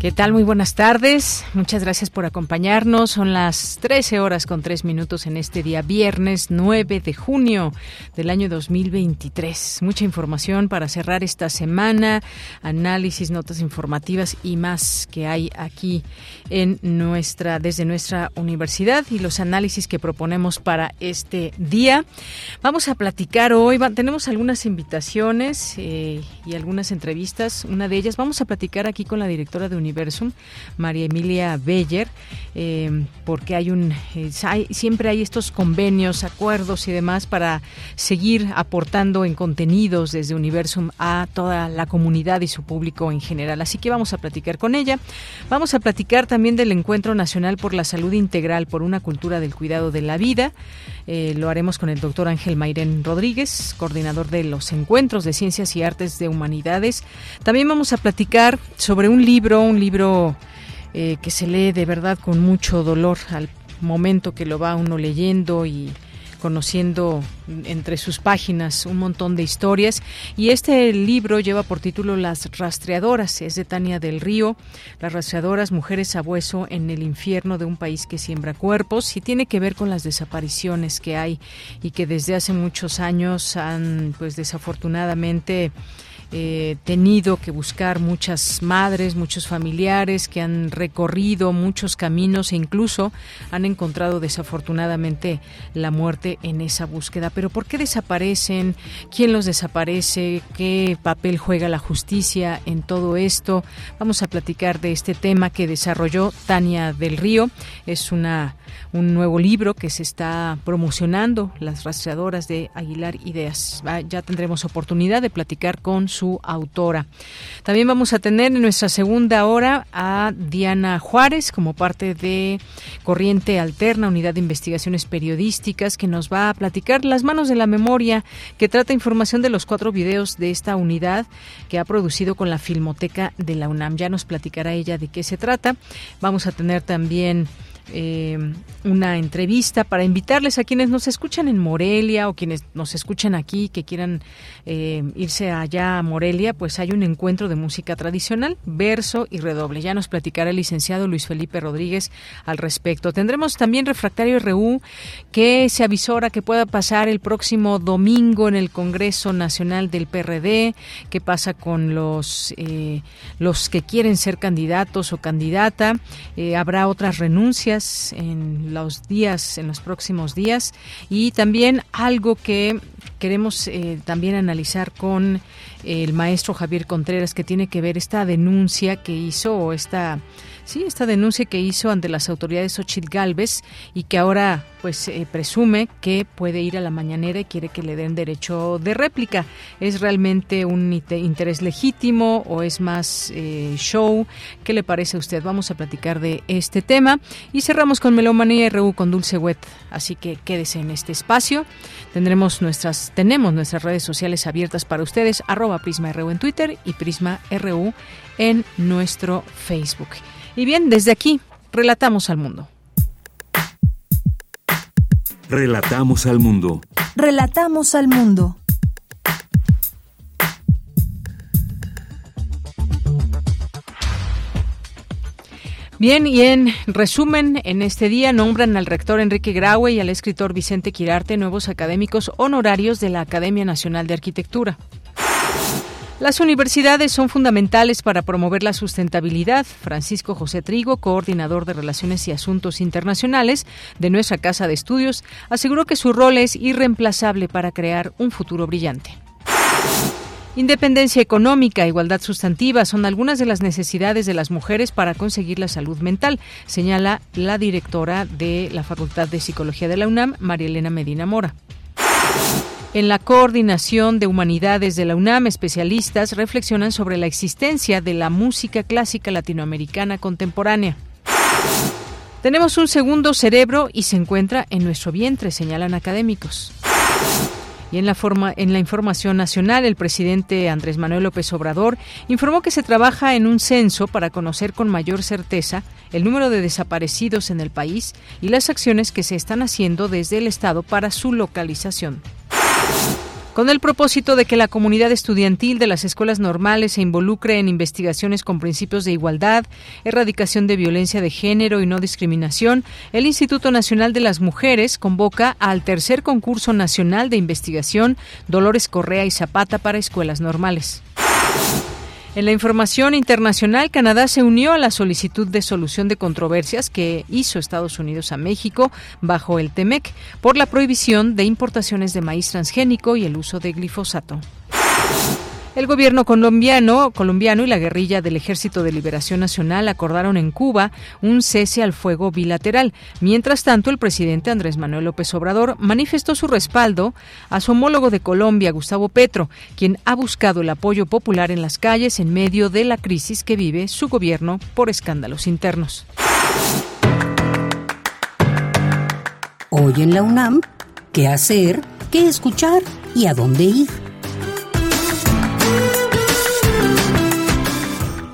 ¿Qué tal? Muy buenas tardes. Muchas gracias por acompañarnos. Son las 13 horas con 3 minutos en este día, viernes 9 de junio del año 2023. Mucha información para cerrar esta semana, análisis, notas informativas y más que hay aquí en nuestra, desde nuestra universidad y los análisis que proponemos para este día. Vamos a platicar hoy, tenemos algunas invitaciones eh, y algunas entrevistas. Una de ellas, vamos a platicar aquí con la directora de universidad Universum, María Emilia Beller, eh, porque hay un siempre hay estos convenios, acuerdos y demás para seguir aportando en contenidos desde Universum a toda la comunidad y su público en general. Así que vamos a platicar con ella. Vamos a platicar también del Encuentro Nacional por la Salud Integral por una cultura del cuidado de la vida. Eh, lo haremos con el doctor Ángel Mairén Rodríguez, coordinador de los encuentros de ciencias y artes de humanidades. También vamos a platicar sobre un libro, un libro eh, que se lee de verdad con mucho dolor al momento que lo va uno leyendo y conociendo entre sus páginas un montón de historias. Y este libro lleva por título Las rastreadoras, es de Tania del Río, Las rastreadoras, mujeres a hueso en el infierno de un país que siembra cuerpos, y tiene que ver con las desapariciones que hay y que desde hace muchos años han, pues desafortunadamente, eh, tenido que buscar muchas madres, muchos familiares que han recorrido muchos caminos e incluso han encontrado desafortunadamente la muerte en esa búsqueda. Pero ¿por qué desaparecen? ¿Quién los desaparece? ¿Qué papel juega la justicia en todo esto? Vamos a platicar de este tema que desarrolló Tania del Río. Es una un nuevo libro que se está promocionando, Las rastreadoras de Aguilar Ideas. Ya tendremos oportunidad de platicar con su autora. También vamos a tener en nuestra segunda hora a Diana Juárez como parte de Corriente Alterna, Unidad de Investigaciones Periodísticas, que nos va a platicar Las Manos de la Memoria, que trata información de los cuatro videos de esta unidad que ha producido con la Filmoteca de la UNAM. Ya nos platicará ella de qué se trata. Vamos a tener también eh, una entrevista para invitarles a quienes nos escuchan en Morelia o quienes nos escuchan aquí que quieran eh, irse allá a Morelia, pues hay un encuentro de música tradicional, verso y redoble. Ya nos platicará el licenciado Luis Felipe Rodríguez al respecto. Tendremos también Refractario RU que se avisora que pueda pasar el próximo domingo en el Congreso Nacional del PRD, qué pasa con los, eh, los que quieren ser candidatos o candidata, habrá otras renuncias en los días, en los próximos días. Y también algo que queremos eh, también analizar con el maestro Javier Contreras que tiene que ver esta denuncia que hizo esta Sí, esta denuncia que hizo ante las autoridades Xochitl Galvez y que ahora pues eh, presume que puede ir a la mañanera y quiere que le den derecho de réplica. ¿Es realmente un interés legítimo o es más eh, show? ¿Qué le parece a usted? Vamos a platicar de este tema y cerramos con Melomanía RU con Dulce Wet. Así que quédese en este espacio. Tendremos nuestras, tenemos nuestras redes sociales abiertas para ustedes, arroba Prisma RU en Twitter y Prisma RU en nuestro Facebook. Y bien, desde aquí, relatamos al mundo. Relatamos al mundo. Relatamos al mundo. Bien, y en resumen, en este día nombran al rector Enrique Graue y al escritor Vicente Quirarte nuevos académicos honorarios de la Academia Nacional de Arquitectura. Las universidades son fundamentales para promover la sustentabilidad. Francisco José Trigo, coordinador de Relaciones y Asuntos Internacionales de nuestra Casa de Estudios, aseguró que su rol es irreemplazable para crear un futuro brillante. Independencia económica, igualdad sustantiva son algunas de las necesidades de las mujeres para conseguir la salud mental, señala la directora de la Facultad de Psicología de la UNAM, María Elena Medina Mora. En la coordinación de humanidades de la UNAM, especialistas reflexionan sobre la existencia de la música clásica latinoamericana contemporánea. Tenemos un segundo cerebro y se encuentra en nuestro vientre, señalan académicos. Y en la, forma, en la información nacional, el presidente Andrés Manuel López Obrador informó que se trabaja en un censo para conocer con mayor certeza el número de desaparecidos en el país y las acciones que se están haciendo desde el Estado para su localización con el propósito de que la comunidad estudiantil de las escuelas normales se involucre en investigaciones con principios de igualdad, erradicación de violencia de género y no discriminación, el Instituto Nacional de las Mujeres convoca al tercer concurso nacional de investigación Dolores Correa y Zapata para escuelas normales. En la información internacional, Canadá se unió a la solicitud de solución de controversias que hizo Estados Unidos a México bajo el TEMEC por la prohibición de importaciones de maíz transgénico y el uso de glifosato. El gobierno colombiano, colombiano y la guerrilla del Ejército de Liberación Nacional acordaron en Cuba un cese al fuego bilateral. Mientras tanto, el presidente Andrés Manuel López Obrador manifestó su respaldo a su homólogo de Colombia, Gustavo Petro, quien ha buscado el apoyo popular en las calles en medio de la crisis que vive su gobierno por escándalos internos. Hoy en la UNAM, ¿qué hacer? ¿Qué escuchar? ¿Y a dónde ir?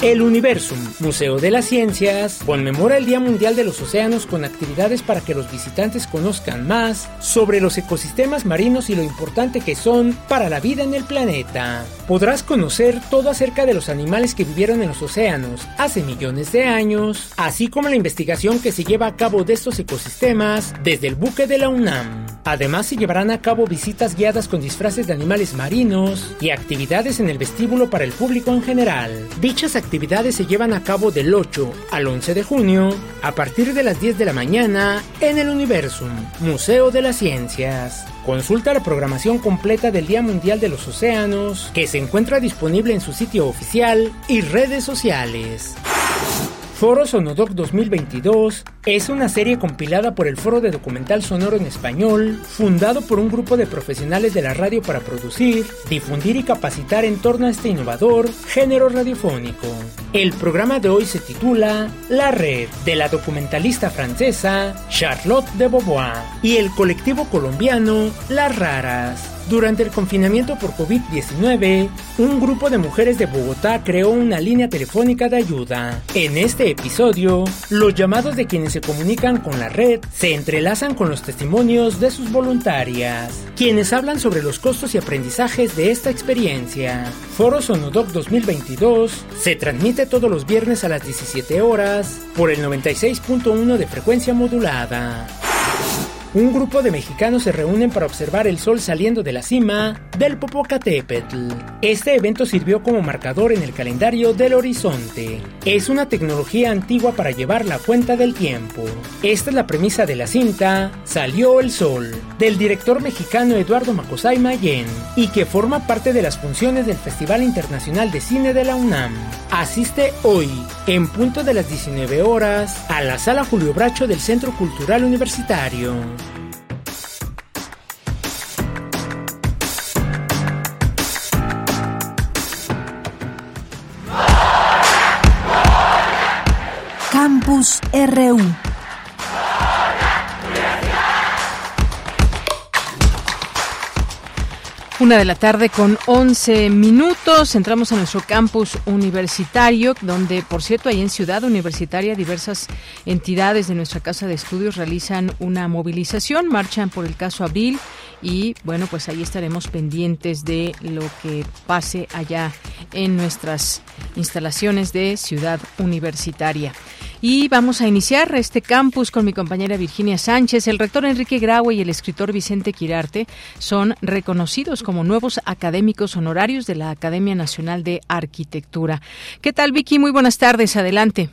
El Universum, Museo de las Ciencias, conmemora el Día Mundial de los Océanos con actividades para que los visitantes conozcan más sobre los ecosistemas marinos y lo importante que son para la vida en el planeta. Podrás conocer todo acerca de los animales que vivieron en los océanos hace millones de años, así como la investigación que se lleva a cabo de estos ecosistemas desde el buque de la UNAM. Además se llevarán a cabo visitas guiadas con disfraces de animales marinos y actividades en el vestíbulo para el público en general. Dichas actividades se llevan a cabo del 8 al 11 de junio a partir de las 10 de la mañana en el Universum, Museo de las Ciencias. Consulta la programación completa del Día Mundial de los Océanos, que se encuentra disponible en su sitio oficial y redes sociales. Foro Sonodoc 2022 es una serie compilada por el Foro de Documental Sonoro en Español, fundado por un grupo de profesionales de la radio para producir, difundir y capacitar en torno a este innovador género radiofónico. El programa de hoy se titula La Red, de la documentalista francesa Charlotte de Beauvoir y el colectivo colombiano Las Raras. Durante el confinamiento por COVID-19, un grupo de mujeres de Bogotá creó una línea telefónica de ayuda. En este episodio, los llamados de quienes se comunican con la red se entrelazan con los testimonios de sus voluntarias, quienes hablan sobre los costos y aprendizajes de esta experiencia. Foro Sonodoc 2022 se transmite todos los viernes a las 17 horas por el 96.1 de frecuencia modulada un grupo de mexicanos se reúnen para observar el sol saliendo de la cima del Popocatépetl. Este evento sirvió como marcador en el calendario del horizonte. Es una tecnología antigua para llevar la cuenta del tiempo. Esta es la premisa de la cinta Salió el Sol, del director mexicano Eduardo Macosay Mayen, y que forma parte de las funciones del Festival Internacional de Cine de la UNAM. Asiste hoy, en punto de las 19 horas, a la Sala Julio Bracho del Centro Cultural Universitario. RU. Una de la tarde con 11 minutos. Entramos a nuestro campus universitario, donde, por cierto, ahí en Ciudad Universitaria diversas entidades de nuestra casa de estudios realizan una movilización, marchan por el caso Abril y, bueno, pues ahí estaremos pendientes de lo que pase allá en nuestras instalaciones de Ciudad Universitaria. Y vamos a iniciar este campus con mi compañera Virginia Sánchez. El rector Enrique Graue y el escritor Vicente Quirarte son reconocidos como nuevos académicos honorarios de la Academia Nacional de Arquitectura. ¿Qué tal, Vicky? Muy buenas tardes. Adelante.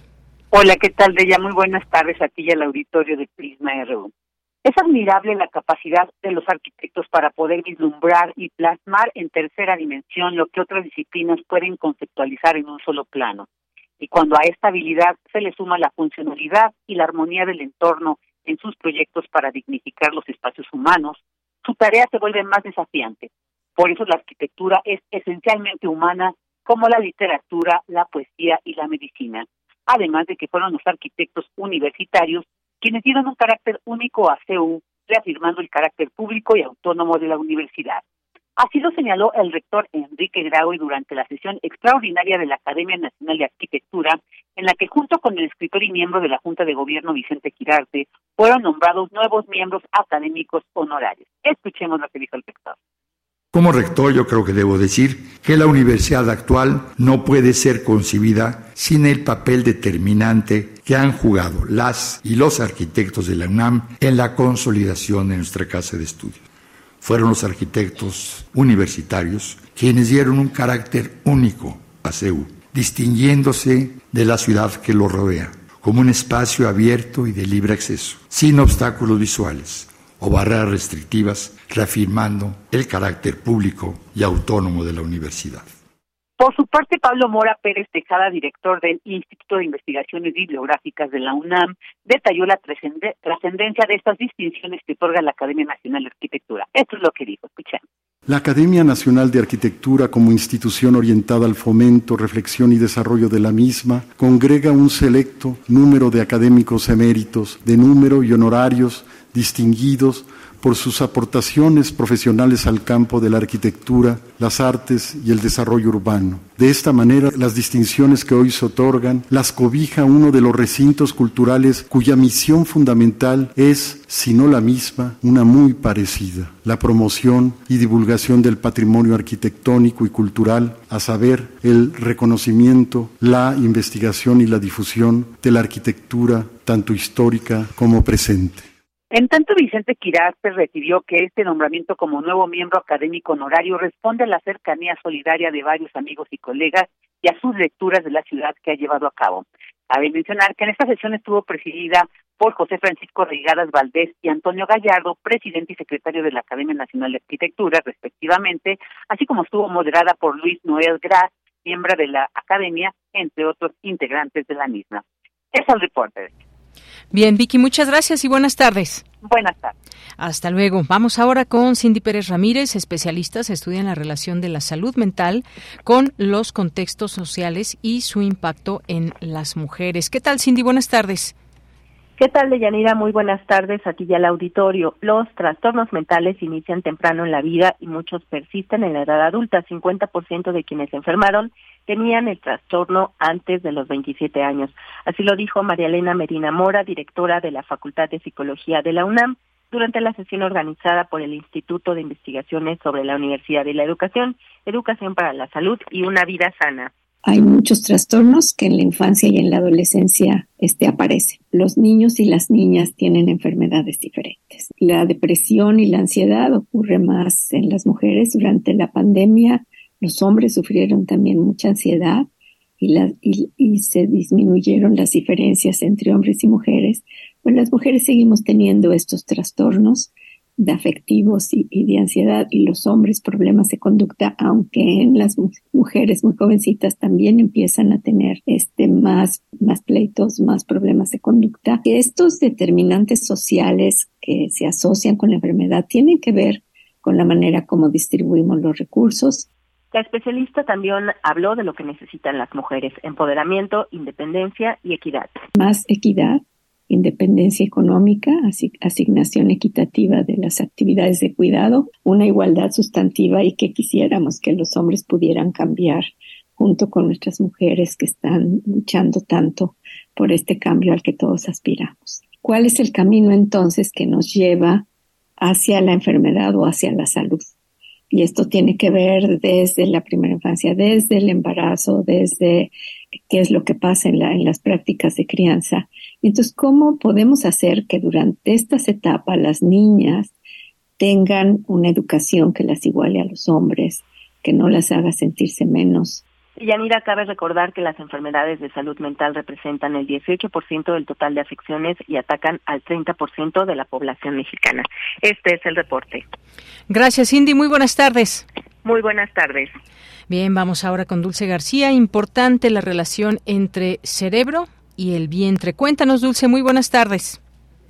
Hola, ¿qué tal, Bella? Muy buenas tardes a ti y al auditorio de Prisma RU. Es admirable la capacidad de los arquitectos para poder vislumbrar y plasmar en tercera dimensión lo que otras disciplinas pueden conceptualizar en un solo plano. Y cuando a esta habilidad se le suma la funcionalidad y la armonía del entorno en sus proyectos para dignificar los espacios humanos, su tarea se vuelve más desafiante. Por eso la arquitectura es esencialmente humana, como la literatura, la poesía y la medicina. Además de que fueron los arquitectos universitarios quienes dieron un carácter único a CEU, reafirmando el carácter público y autónomo de la universidad. Así lo señaló el rector Enrique Grau durante la sesión extraordinaria de la Academia Nacional de Arquitectura, en la que junto con el escritor y miembro de la Junta de Gobierno Vicente Quirarte fueron nombrados nuevos miembros académicos honorarios. Escuchemos lo que dijo el rector. Como rector yo creo que debo decir que la universidad actual no puede ser concibida sin el papel determinante que han jugado las y los arquitectos de la UNAM en la consolidación de nuestra casa de estudio. Fueron los arquitectos universitarios quienes dieron un carácter único a CEU, distinguiéndose de la ciudad que lo rodea, como un espacio abierto y de libre acceso, sin obstáculos visuales, o barreras restrictivas, reafirmando el carácter público y autónomo de la universidad. Por su parte, Pablo Mora Pérez Tejada, director del Instituto de Investigaciones Bibliográficas de la UNAM, detalló la trascendencia de estas distinciones que otorga la Academia Nacional de Arquitectura. Esto es lo que dijo, escuchemos. La Academia Nacional de Arquitectura, como institución orientada al fomento, reflexión y desarrollo de la misma, congrega un selecto número de académicos eméritos, de número y honorarios distinguidos por sus aportaciones profesionales al campo de la arquitectura, las artes y el desarrollo urbano. De esta manera, las distinciones que hoy se otorgan las cobija uno de los recintos culturales cuya misión fundamental es, si no la misma, una muy parecida, la promoción y divulgación del patrimonio arquitectónico y cultural, a saber, el reconocimiento, la investigación y la difusión de la arquitectura, tanto histórica como presente. En tanto, Vicente Quirarte recibió que este nombramiento como nuevo miembro académico honorario responde a la cercanía solidaria de varios amigos y colegas y a sus lecturas de la ciudad que ha llevado a cabo. Cabe mencionar que en esta sesión estuvo presidida por José Francisco Reigadas Valdés y Antonio Gallardo, presidente y secretario de la Academia Nacional de Arquitectura, respectivamente, así como estuvo moderada por Luis Noel Gras, miembro de la Academia, entre otros integrantes de la misma. Es el reporte. Bien, Vicky, muchas gracias y buenas tardes. Buenas tardes. Hasta luego. Vamos ahora con Cindy Pérez Ramírez, especialistas estudian la relación de la salud mental con los contextos sociales y su impacto en las mujeres. ¿Qué tal, Cindy? Buenas tardes. ¿Qué tal, Deyanira? Muy buenas tardes a ti y al auditorio. Los trastornos mentales inician temprano en la vida y muchos persisten en la edad adulta. 50% de quienes se enfermaron tenían el trastorno antes de los 27 años. Así lo dijo María Elena Medina Mora, directora de la Facultad de Psicología de la UNAM, durante la sesión organizada por el Instituto de Investigaciones sobre la Universidad y la Educación, Educación para la Salud y una vida sana. Hay muchos trastornos que en la infancia y en la adolescencia este, aparecen. Los niños y las niñas tienen enfermedades diferentes. La depresión y la ansiedad ocurre más en las mujeres durante la pandemia los hombres sufrieron también mucha ansiedad y, y, se disminuyeron las diferencias entre hombres y mujeres. Pues las mujeres seguimos teniendo estos trastornos de afectivos y, de ansiedad y los hombres problemas de conducta, aunque en las mujeres muy jovencitas también empiezan a tener este más, más pleitos, más problemas de conducta. Estos determinantes sociales que se asocian con la enfermedad tienen que ver con la manera como distribuimos los recursos, la especialista también habló de lo que necesitan las mujeres, empoderamiento, independencia y equidad. Más equidad, independencia económica, asignación equitativa de las actividades de cuidado, una igualdad sustantiva y que quisiéramos que los hombres pudieran cambiar junto con nuestras mujeres que están luchando tanto por este cambio al que todos aspiramos. ¿Cuál es el camino entonces que nos lleva hacia la enfermedad o hacia la salud? Y esto tiene que ver desde la primera infancia, desde el embarazo, desde qué es lo que pasa en, la, las prácticas de crianza. Entonces, ¿cómo podemos hacer que durante estas etapas las niñas tengan una educación que las iguale a los hombres, que no las haga sentirse menos Yanira, cabe recordar que las enfermedades de salud mental representan el 18% del total de afecciones y atacan al 30% de la población mexicana. Este es el reporte. Gracias, Cindy. Muy buenas tardes. Muy buenas tardes. Bien, vamos ahora con Dulce García. Importante la relación entre cerebro y el vientre. Cuéntanos, Dulce. Muy buenas tardes.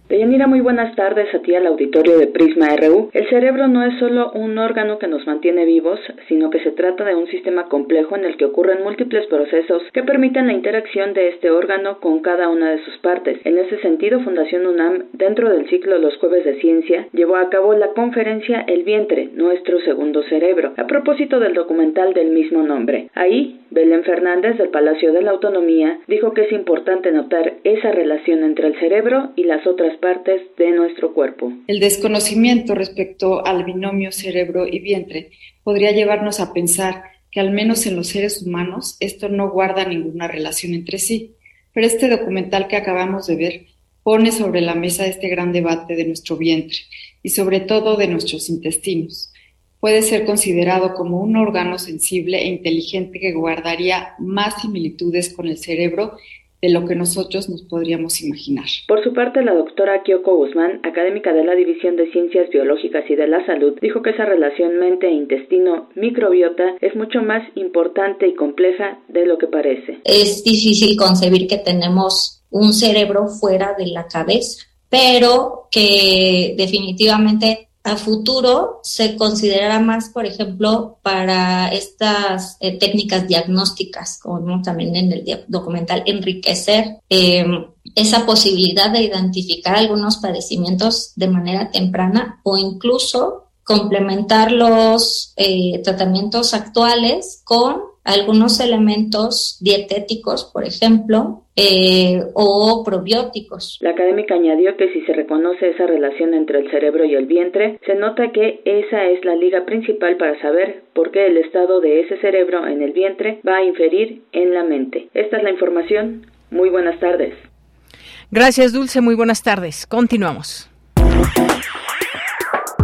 Deyanira, muy buenas tardes a ti al auditorio de Prisma RU. El cerebro no es solo un órgano que nos mantiene vivos, sino que se trata de un sistema complejo en el que ocurren múltiples procesos que permiten la interacción de este órgano con cada una de sus partes. En ese sentido, Fundación UNAM, dentro del ciclo Los Jueves de Ciencia, llevó a cabo la conferencia El vientre, nuestro segundo cerebro, a propósito del documental del mismo nombre. Ahí, Belén Fernández del Palacio de la Autonomía dijo que es importante notar esa relación entre el cerebro y las otras partes de nuestro cuerpo. El desconocimiento respecto al binomio cerebro y vientre podría llevarnos a pensar que al menos en los seres humanos esto no guarda ninguna relación entre sí. Pero este documental que acabamos de ver pone sobre la mesa este gran debate de nuestro vientre y sobre todo de nuestros intestinos. Puede ser considerado como un órgano sensible e inteligente que guardaría más similitudes con el cerebro de lo que nosotros nos podríamos imaginar. Por su parte, la doctora Kyoko Guzmán, académica de la División de Ciencias Biológicas y de la Salud, dijo que esa relación mente-intestino-microbiota es mucho más importante y compleja de lo que parece. Es difícil concebir que tenemos un cerebro fuera de la cabeza, pero que definitivamente a futuro se considerará más, por ejemplo, para estas eh, técnicas diagnósticas, como también en el documental, enriquecer em, esa posibilidad de identificar algunos padecimientos de manera temprana o incluso complementar los eh, tratamientos actuales con algunos elementos dietéticos, por ejemplo, eh, o probióticos. La académica añadió que si se reconoce esa relación entre el cerebro y el vientre, se nota que esa es la liga principal para saber por qué el estado de ese cerebro en el vientre va a inferir en la mente. Esta es la información. Muy buenas tardes. Gracias, Dulce. Muy buenas tardes. Continuamos.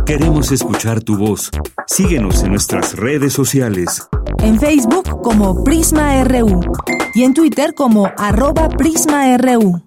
Queremos escuchar tu voz. Síguenos en nuestras redes sociales. En Facebook como Prisma RU y en Twitter como arroba PrismaRU.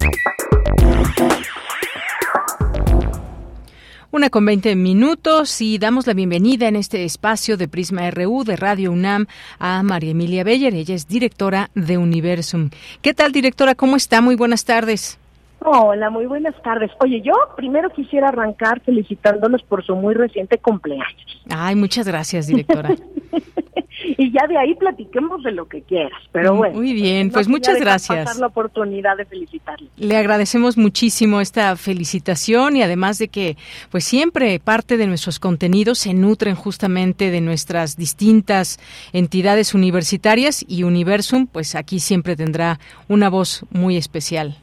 Una con 20 minutos y damos la bienvenida en este espacio de Prisma RU de Radio UNAM a María Emilia Beller. Ella es directora de Universum. ¿Qué tal, directora? ¿Cómo está? Muy buenas tardes. Hola, muy buenas tardes. Oye, yo primero quisiera arrancar felicitándolos por su muy reciente cumpleaños. Ay, muchas gracias, directora. y ya de ahí platiquemos de lo que quieras, pero bueno. Muy bien, pues muchas gracias. Pasar la oportunidad de felicitarle. Le agradecemos muchísimo esta felicitación y además de que pues siempre parte de nuestros contenidos se nutren justamente de nuestras distintas entidades universitarias y Universum pues aquí siempre tendrá una voz muy especial.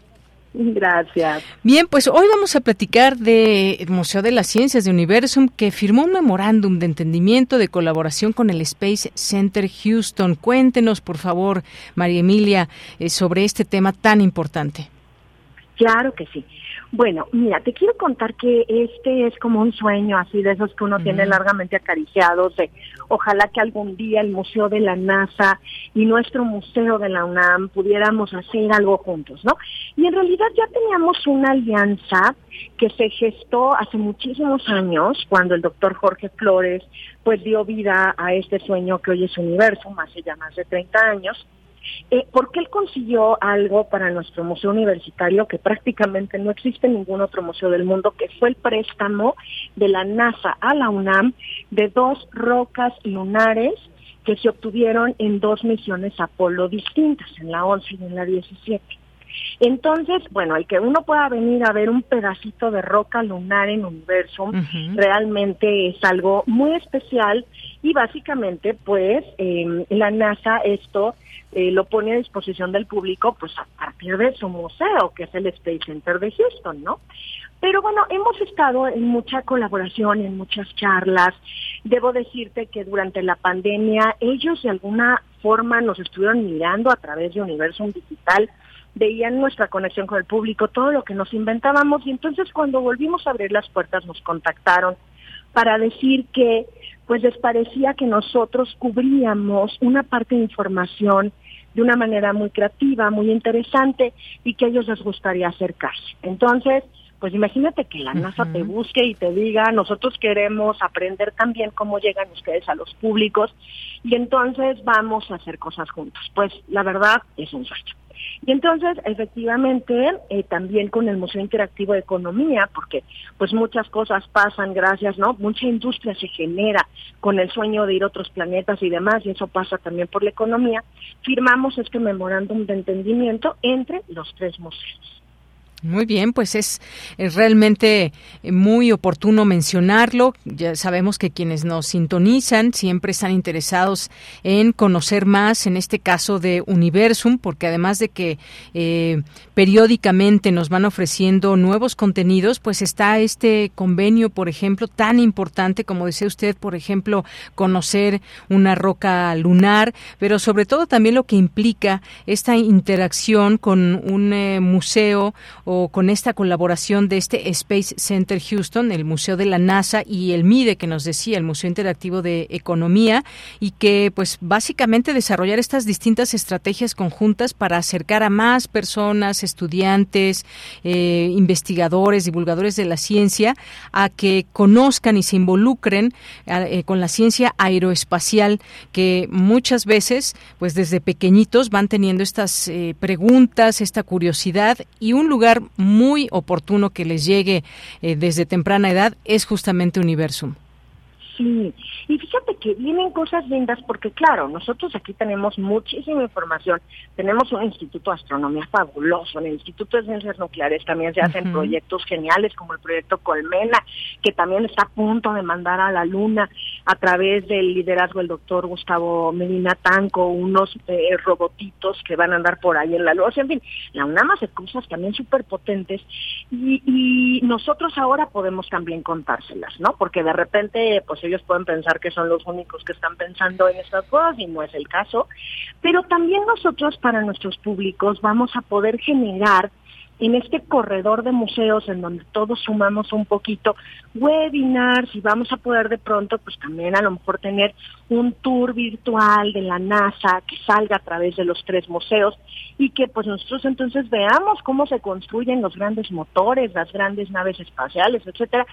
Gracias. Bien, pues hoy vamos a platicar del Museo de las Ciencias de Universum que firmó un memorándum de entendimiento de colaboración con el Space Center Houston. Cuéntenos, por favor, María Emilia, eh, sobre este tema tan importante. Claro que sí. Bueno, mira, te quiero contar que este es como un sueño así de esos que uno tiene largamente acariciados, de ojalá que algún día el Museo de la NASA y nuestro Museo de la UNAM pudiéramos hacer algo juntos, ¿no? Y en realidad ya teníamos una alianza que se gestó hace muchísimos años, cuando el doctor Jorge Flores pues dio vida a este sueño que hoy es Universo, hace ya más de 30 años, eh, porque él consiguió algo para nuestro museo universitario que prácticamente no existe en ningún otro museo del mundo, que fue el préstamo de la NASA a la UNAM de dos rocas lunares que se obtuvieron en dos misiones Apolo distintas, en la 11 y en la 17. Entonces, bueno, el que uno pueda venir a ver un pedacito de roca lunar en Universum realmente es algo muy especial y básicamente, pues, eh, la NASA esto eh, lo pone a disposición del público pues a partir de su museo, que es el Space Center de Houston, ¿no? Pero bueno, hemos estado en mucha colaboración, en muchas charlas. Debo decirte que durante la pandemia ellos de alguna forma nos estuvieron mirando a través de Universum Digital, veían nuestra conexión con el público, todo lo que nos inventábamos y entonces cuando volvimos a abrir las puertas nos contactaron para decir que pues les parecía que nosotros cubríamos una parte de información de una manera muy creativa, muy interesante y que a ellos les gustaría acercarse. Entonces, pues imagínate que la NASA te busque y te diga, nosotros queremos aprender también cómo llegan ustedes a los públicos y entonces vamos a hacer cosas juntos. Pues la verdad es un sueño. Y entonces, efectivamente, eh, también con el Museo Interactivo de Economía, porque pues muchas cosas pasan gracias, ¿no? Mucha industria se genera con el sueño de ir a otros planetas y demás, y eso pasa también por la economía, firmamos este memorándum de entendimiento entre los tres museos. Muy bien, pues es, realmente muy oportuno mencionarlo. Ya sabemos que quienes nos sintonizan siempre están interesados en conocer más, en este caso de Universum, porque además de que eh, periódicamente nos van ofreciendo nuevos contenidos, pues está este convenio, por ejemplo, tan importante como decía usted, por ejemplo, conocer una roca lunar, pero sobre todo también lo que implica esta interacción con un eh, museo o con esta colaboración de este Space Center Houston, el Museo de la NASA y el MIDE que nos decía, el Museo Interactivo de Economía, y que pues básicamente desarrollar estas distintas estrategias conjuntas para acercar a más personas, estudiantes, eh, investigadores, divulgadores de la ciencia, a que conozcan y se involucren eh, con la ciencia aeroespacial, que muchas veces, pues desde pequeñitos van teniendo estas eh, preguntas, esta curiosidad y un lugar muy oportuno que les llegue eh, desde temprana edad es justamente Universum. Sí, y fíjate que vienen cosas lindas porque claro, nosotros aquí tenemos muchísima información, tenemos un instituto de astronomía fabuloso, en el Instituto de Ciencias Nucleares también se hacen proyectos geniales como el proyecto Colmena, que también está a punto de mandar a la Luna a través del liderazgo del doctor Gustavo Medina Tanco, unos eh, robotitos que van a andar por ahí en la Luna, en fin, la UNAM hace cosas también súper potentes y, y nosotros ahora podemos también contárselas, ¿no? Porque de repente, pues ellos pueden pensar que son los únicos que están pensando en estas cosas y no es el caso, pero también nosotros para nuestros públicos vamos a poder generar en este corredor de museos en donde todos sumamos un poquito, webinars y vamos a poder de pronto pues también a lo mejor tener un tour virtual de la NASA que salga a través de los tres museos y que pues nosotros entonces veamos cómo se construyen los grandes motores, las grandes naves espaciales, etcétera,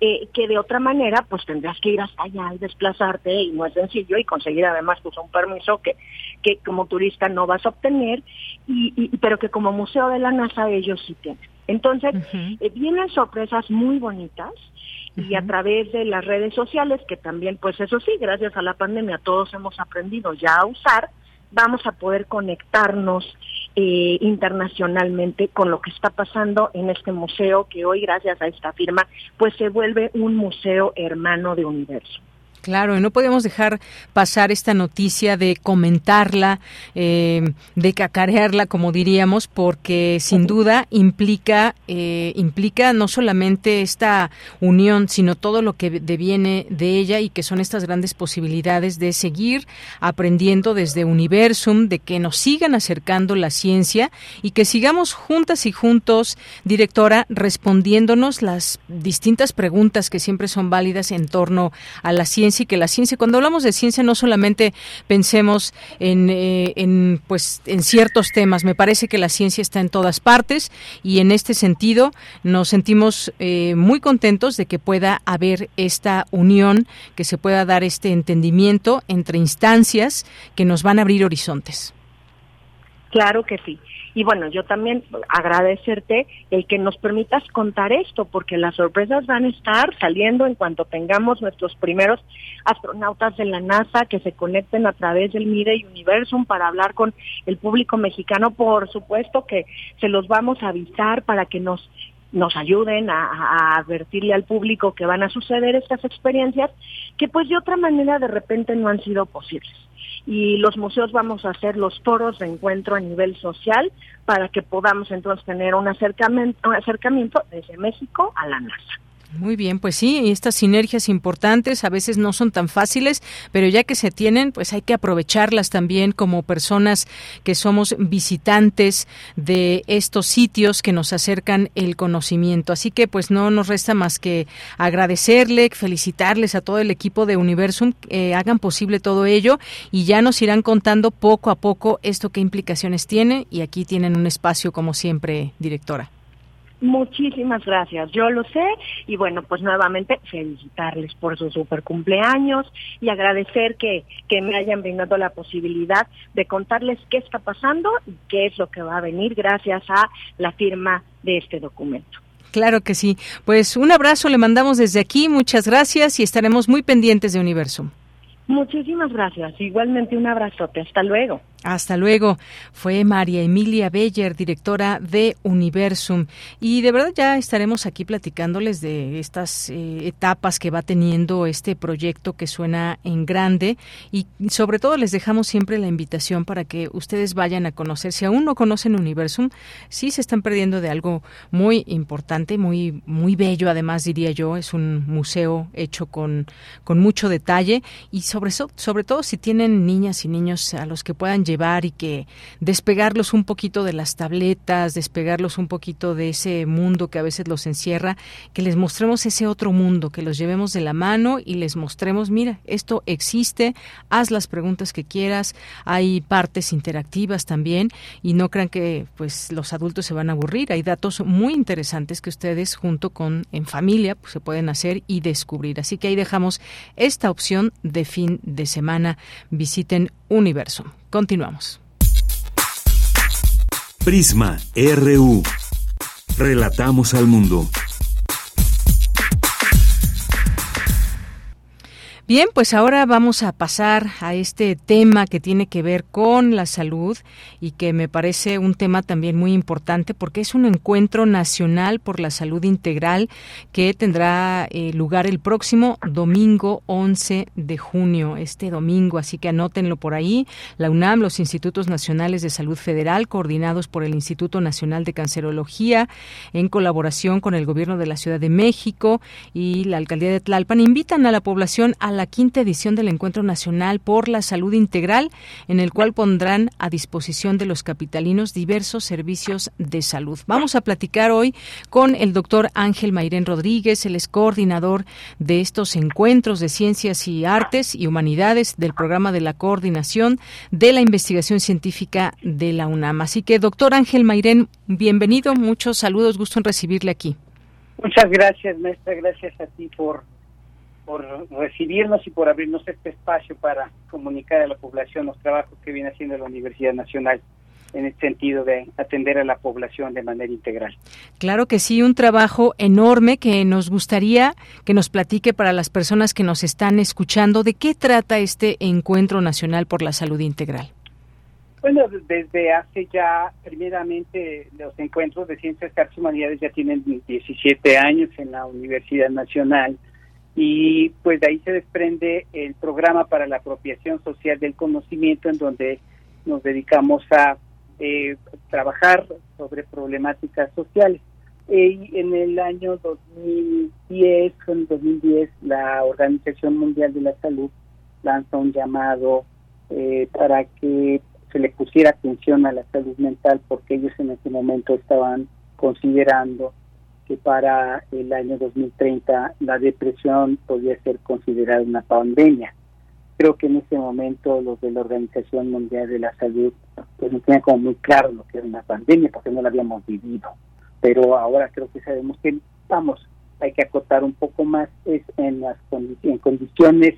eh, que de otra manera pues tendrás que ir hasta allá y desplazarte y no es sencillo y conseguir además pues un permiso que, que como turista no vas a obtener y, pero que como museo de la NASA ellos sí tienen. Entonces, eh, vienen sorpresas muy bonitas y a través de las redes sociales, que también, pues eso sí, gracias a la pandemia todos hemos aprendido ya a usar, vamos a poder conectarnos eh, internacionalmente con lo que está pasando en este museo que hoy, gracias a esta firma, pues se vuelve un museo hermano de universo. Claro, y no podemos dejar pasar esta noticia de comentarla, eh, de cacarearla, como diríamos, porque sin duda implica eh, implica no solamente esta unión, sino todo lo que deviene de ella y que son estas grandes posibilidades de seguir aprendiendo desde Universum, de que nos sigan acercando la ciencia y que sigamos juntas y juntos, directora, respondiéndonos las distintas preguntas que siempre son válidas en torno a la ciencia y que la ciencia, cuando hablamos de ciencia, no solamente pensemos en, eh, en, pues, en ciertos temas. Me parece que la ciencia está en todas partes y en este sentido nos sentimos eh, muy contentos de que pueda haber esta unión, que se pueda dar este entendimiento entre instancias que nos van a abrir horizontes. Claro que sí. Y bueno, yo también agradecerte el que nos permitas contar esto, porque las sorpresas van a estar saliendo en cuanto tengamos nuestros primeros astronautas de la NASA que se conecten a través del MIDE y Universum para hablar con el público mexicano. Por supuesto que se los vamos a avisar para que nos nos ayuden a, a, advertirle al público que van a suceder estas experiencias que pues de otra manera de repente no han sido posibles y los museos vamos a hacer los foros de encuentro a nivel social para que podamos entonces tener un acercamiento, un acercamiento desde México a la NASA. Muy bien, pues sí, estas sinergias importantes a veces no son tan fáciles, pero ya que se tienen, pues hay que aprovecharlas también como personas que somos visitantes de estos sitios que nos acercan el conocimiento. Así que pues no nos resta más que agradecerle, felicitarles a todo el equipo de Universum que hagan posible todo ello y ya nos irán contando poco a poco esto qué implicaciones tiene y aquí tienen un espacio como siempre, directora. Muchísimas gracias, yo lo sé y bueno, pues nuevamente felicitarles por su super cumpleaños y agradecer que, que me hayan brindado la posibilidad de contarles qué está pasando y qué es lo que va a venir gracias a la firma de este documento. Claro que sí. Pues un abrazo le mandamos desde aquí, muchas gracias y estaremos muy pendientes de Universo. Muchísimas gracias. Igualmente un abrazote. Hasta luego. Hasta luego. Fue María Emilia Beller, directora de Universum. Y de verdad ya estaremos aquí platicándoles de estas eh, etapas que va teniendo este proyecto que suena en grande. Y sobre todo les dejamos siempre la invitación para que ustedes vayan a conocer. Si aún no conocen Universum, sí se están perdiendo de algo muy importante, muy, muy bello, además diría yo. Es un museo hecho con, con mucho detalle. Y sobre, sobre todo si tienen niñas y niños a los que puedan llevar y que despegarlos un poquito de las tabletas, despegarlos un poquito de ese mundo que a veces los encierra, que les mostremos ese otro mundo, que los llevemos de la mano y les mostremos, mira, esto existe, haz las preguntas que quieras, hay partes interactivas también y no crean que pues los adultos se van a aburrir, hay datos muy interesantes que ustedes junto con en familia pues, se pueden hacer y descubrir. Así que ahí dejamos esta opción de fin de semana. Visiten Universo. Continuamos. Prisma RU. Relatamos al mundo. Bien, pues ahora vamos a pasar a este tema que tiene que ver con la salud y que me parece un tema también muy importante porque es un encuentro nacional por la salud integral que tendrá eh, lugar el próximo domingo 11 de junio, este domingo, así que anótenlo por ahí. La UNAM, los Institutos Nacionales de Salud Federal, coordinados por el Instituto Nacional de Cancerología, en colaboración con el Gobierno de la Ciudad de México y la Alcaldía de Tlalpan, invitan a la población a la quinta edición del Encuentro Nacional por la Salud Integral, en el cual pondrán a disposición de los capitalinos diversos servicios de salud. Vamos a platicar hoy con el doctor Ángel Mairén Rodríguez, el es coordinador de estos encuentros de ciencias y artes y humanidades del programa de la coordinación de la investigación científica de la UNAM. Así que, doctor Ángel Mairén, bienvenido, muchos saludos, gusto en recibirle aquí. Muchas gracias, maestra, gracias a ti por por recibirnos y por abrirnos este espacio para comunicar a la población los trabajos que viene haciendo la Universidad Nacional en el sentido de atender a la población de manera integral. Claro que sí, un trabajo enorme que nos gustaría que nos platique para las personas que nos están escuchando de qué trata este Encuentro Nacional por la Salud Integral. Bueno, desde hace ya, primeramente, los encuentros de ciencias y humanidades ya tienen 17 años en la Universidad Nacional y pues de ahí se desprende el programa para la apropiación social del conocimiento en donde nos dedicamos a eh, trabajar sobre problemáticas sociales. y en el año 2010, en 2010, la Organización Mundial de la Salud lanza un llamado eh, para que se le pusiera atención a la salud mental porque ellos en ese momento estaban considerando que para el año 2030 la depresión podía ser considerada una pandemia. Creo que en ese momento los de la Organización Mundial de la Salud pues no tenían como muy claro lo que era una pandemia porque no la habíamos vivido. Pero ahora creo que sabemos que vamos, hay que acotar un poco más es en las en condiciones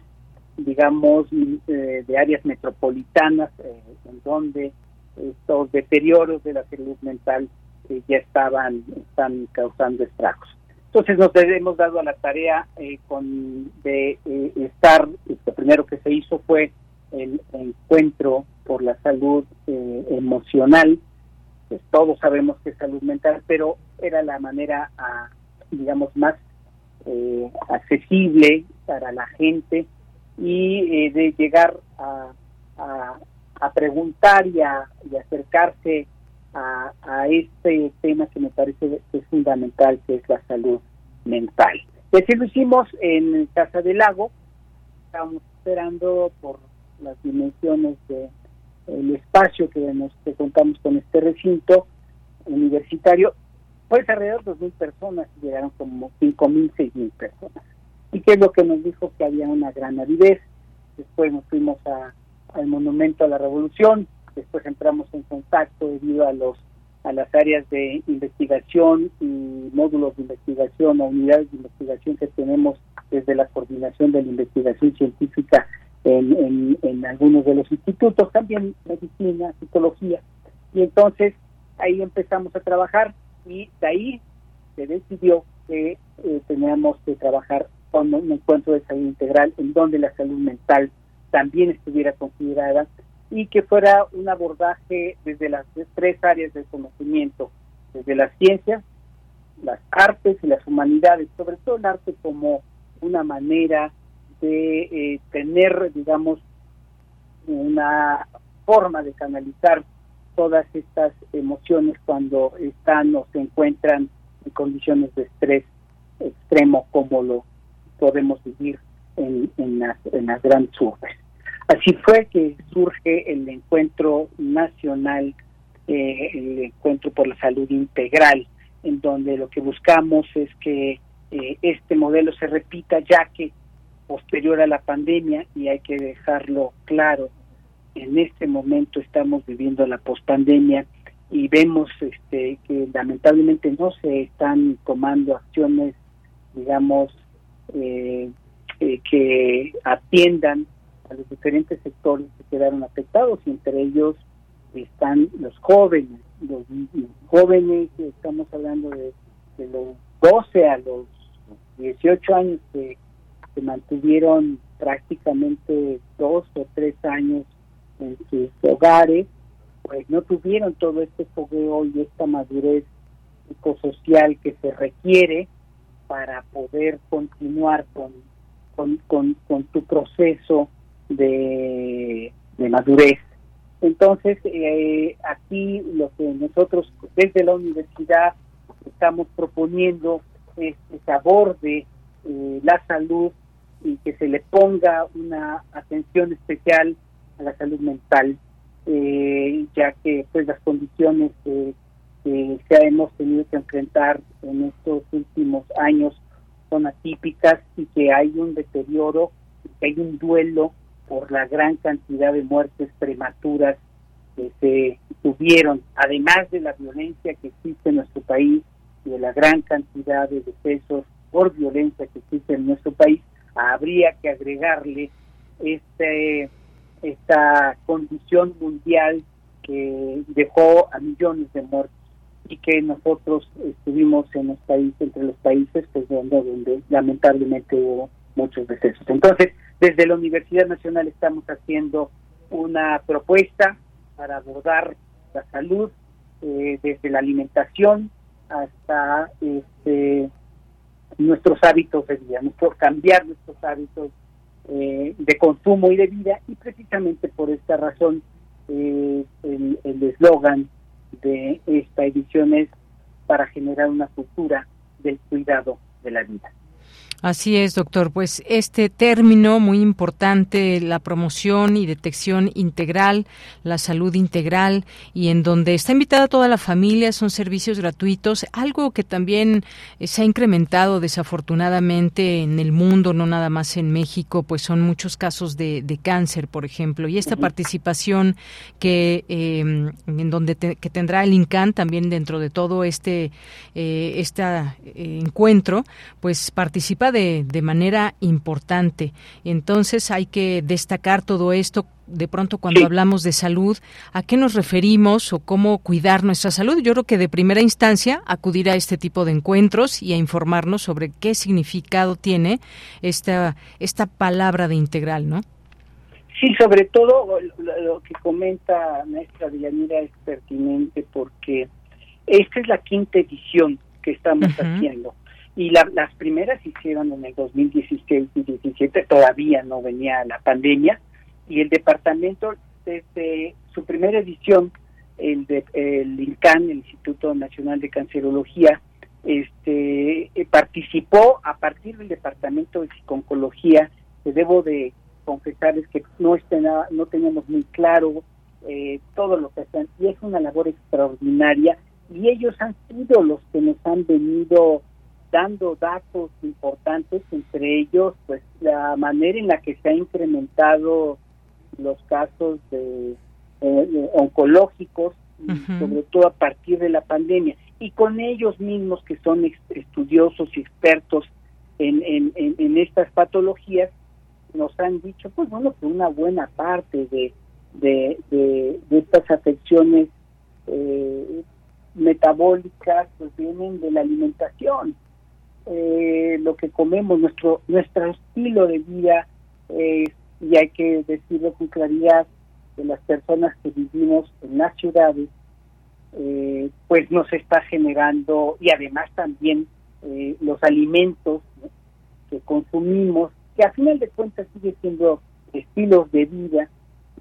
digamos eh, de áreas metropolitanas eh, en donde estos deterioros de la salud mental ya estaban están causando estragos. Entonces nos hemos dado a la tarea eh, con de eh, estar, lo primero que se hizo fue el encuentro por la salud eh, emocional, pues todos sabemos que es salud mental, pero era la manera, a, digamos, más accesible para la gente y de llegar a, a, preguntar y a, y acercarse a, este tema que me parece que es fundamental, que es la salud mental. Y así lo hicimos en Casa del Lago, estábamos esperando por las dimensiones de el espacio que, nos, que contamos con este recinto universitario, pues alrededor de 2.000 personas, llegaron como 5.000, 6.000 personas. Y que es lo que nos dijo que había una gran avidez. Después nos fuimos a, al Monumento a la Revolución, después entramos en contacto debido a los a las áreas de investigación y módulos de investigación o unidades de investigación que tenemos desde la coordinación de la investigación científica en, en, algunos de los institutos, también medicina, psicología. Y entonces ahí empezamos a trabajar y de ahí se decidió que eh, teníamos que trabajar con un encuentro de salud integral en donde la salud mental también estuviera considerada y que fuera un abordaje desde las tres áreas del conocimiento, desde las ciencias, las artes y las humanidades, sobre todo el arte como una manera de eh, tener, digamos, una forma de canalizar todas estas emociones cuando están o se encuentran en condiciones de estrés extremo como lo podemos vivir en, en, las, en las grandes urbes. Así fue que surge el encuentro nacional, eh, el encuentro por la salud integral, en donde lo que buscamos es que eh, este modelo se repita, ya que posterior a la pandemia, y hay que dejarlo claro, en este momento estamos viviendo la pospandemia y vemos este, que lamentablemente no se están tomando acciones, digamos, eh, que atiendan a los diferentes sectores que quedaron afectados y entre ellos están los jóvenes, los, jóvenes, estamos hablando de, los 12 a los 18 años que se mantuvieron prácticamente dos o tres años en sus hogares, pues no tuvieron todo este fogueo y esta madurez psicosocial que se requiere para poder continuar con, con, con, con tu proceso de, madurez. Entonces, eh, aquí lo que nosotros desde la universidad estamos proponiendo es que se aborde eh, la salud y que se le ponga una atención especial a la salud mental, eh, ya que pues las condiciones que hemos tenido que enfrentar en estos últimos años son atípicas y que hay un deterioro, que hay un duelo por la gran cantidad de muertes prematuras que se tuvieron, además de la violencia que existe en nuestro país y de la gran cantidad de decesos por violencia que existe en nuestro país, habría que agregarle este esta condición mundial que dejó a millones de muertos y que nosotros estuvimos en los países, entre los países, pues donde, donde lamentablemente hubo muchos decesos. Entonces, desde la Universidad Nacional estamos haciendo una propuesta para abordar la salud eh, desde la alimentación hasta este, nuestros hábitos de vida, por cambiar nuestros hábitos eh, de consumo y de vida y precisamente por esta razón eh, el eslogan de esta edición es para generar una cultura del cuidado de la vida. Así es, doctor. Pues este término muy importante, la promoción y detección integral, la salud integral, y en donde está invitada toda la familia, son servicios gratuitos, algo que también eh, se ha incrementado desafortunadamente en el mundo, no nada más en México, pues son muchos casos de, cáncer, por ejemplo, y esta participación que em, en donde que tendrá el INCAN también dentro de todo este, eh, este encuentro, pues participa de, de manera importante. Entonces hay que destacar todo esto de pronto cuando hablamos de salud, ¿a qué nos referimos o cómo cuidar nuestra salud? Yo creo que de primera instancia acudir a este tipo de encuentros y a informarnos sobre qué significado tiene esta, esta palabra de integral, ¿no? Sí, sobre todo lo, que comenta nuestra Villanera es pertinente porque esta es la quinta edición que estamos haciendo y las primeras se hicieron en el 2016 y 2017, todavía no venía la pandemia, y el departamento desde su primera edición, el, de, el INCAN, el Instituto Nacional de Cancerología, este eh, participó a partir del departamento de psiconcología que debo de confesarles que no no teníamos muy claro eh, todo lo que hacen. Y es una labor extraordinaria. Y ellos han sido los que nos han venido dando datos importantes entre ellos pues la manera en la que se ha incrementado los casos de, eh, oncológicos sobre todo a partir de la pandemia y con ellos mismos que son estudiosos y expertos en, en, estas patologías, nos han dicho, pues bueno, que una buena parte de, de, estas afecciones eh, metabólicas pues vienen de la alimentación. Eh, lo que comemos, nuestro, nuestro estilo de vida, y hay que decirlo con claridad, de las personas que vivimos en las ciudades, eh, pues nos está generando y además también eh, los alimentos que consumimos, que a final de cuentas sigue siendo estilos de vida,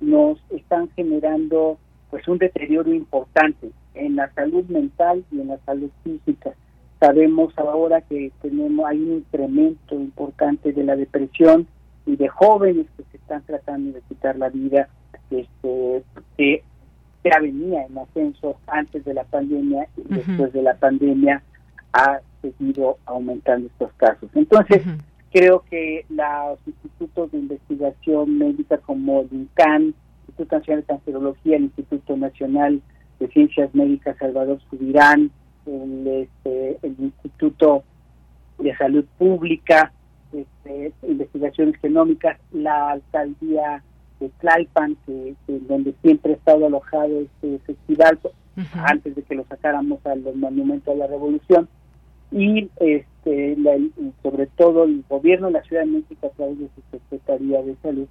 nos están generando pues un deterioro importante en la salud mental y en la salud física. Sabemos ahora que tenemos hay un incremento importante de la depresión y de jóvenes que se están tratando de quitar la vida este, que ya venía en ascenso antes de la pandemia y después de la pandemia ha seguido aumentando estos casos. Entonces, creo que los institutos de investigación médica como el INCAN, el Instituto Nacional de Cancerología, el Instituto Nacional de Ciencias Médicas Salvador Subirán, el, este, el Instituto de Salud Pública, este, investigaciones genómicas, la alcaldía de Tlalpan, que, donde siempre ha estado alojado este festival antes de que lo sacáramos al monumento a la revolución. Y este sobre todo el gobierno de la Ciudad de México a través de su Secretaría de Salud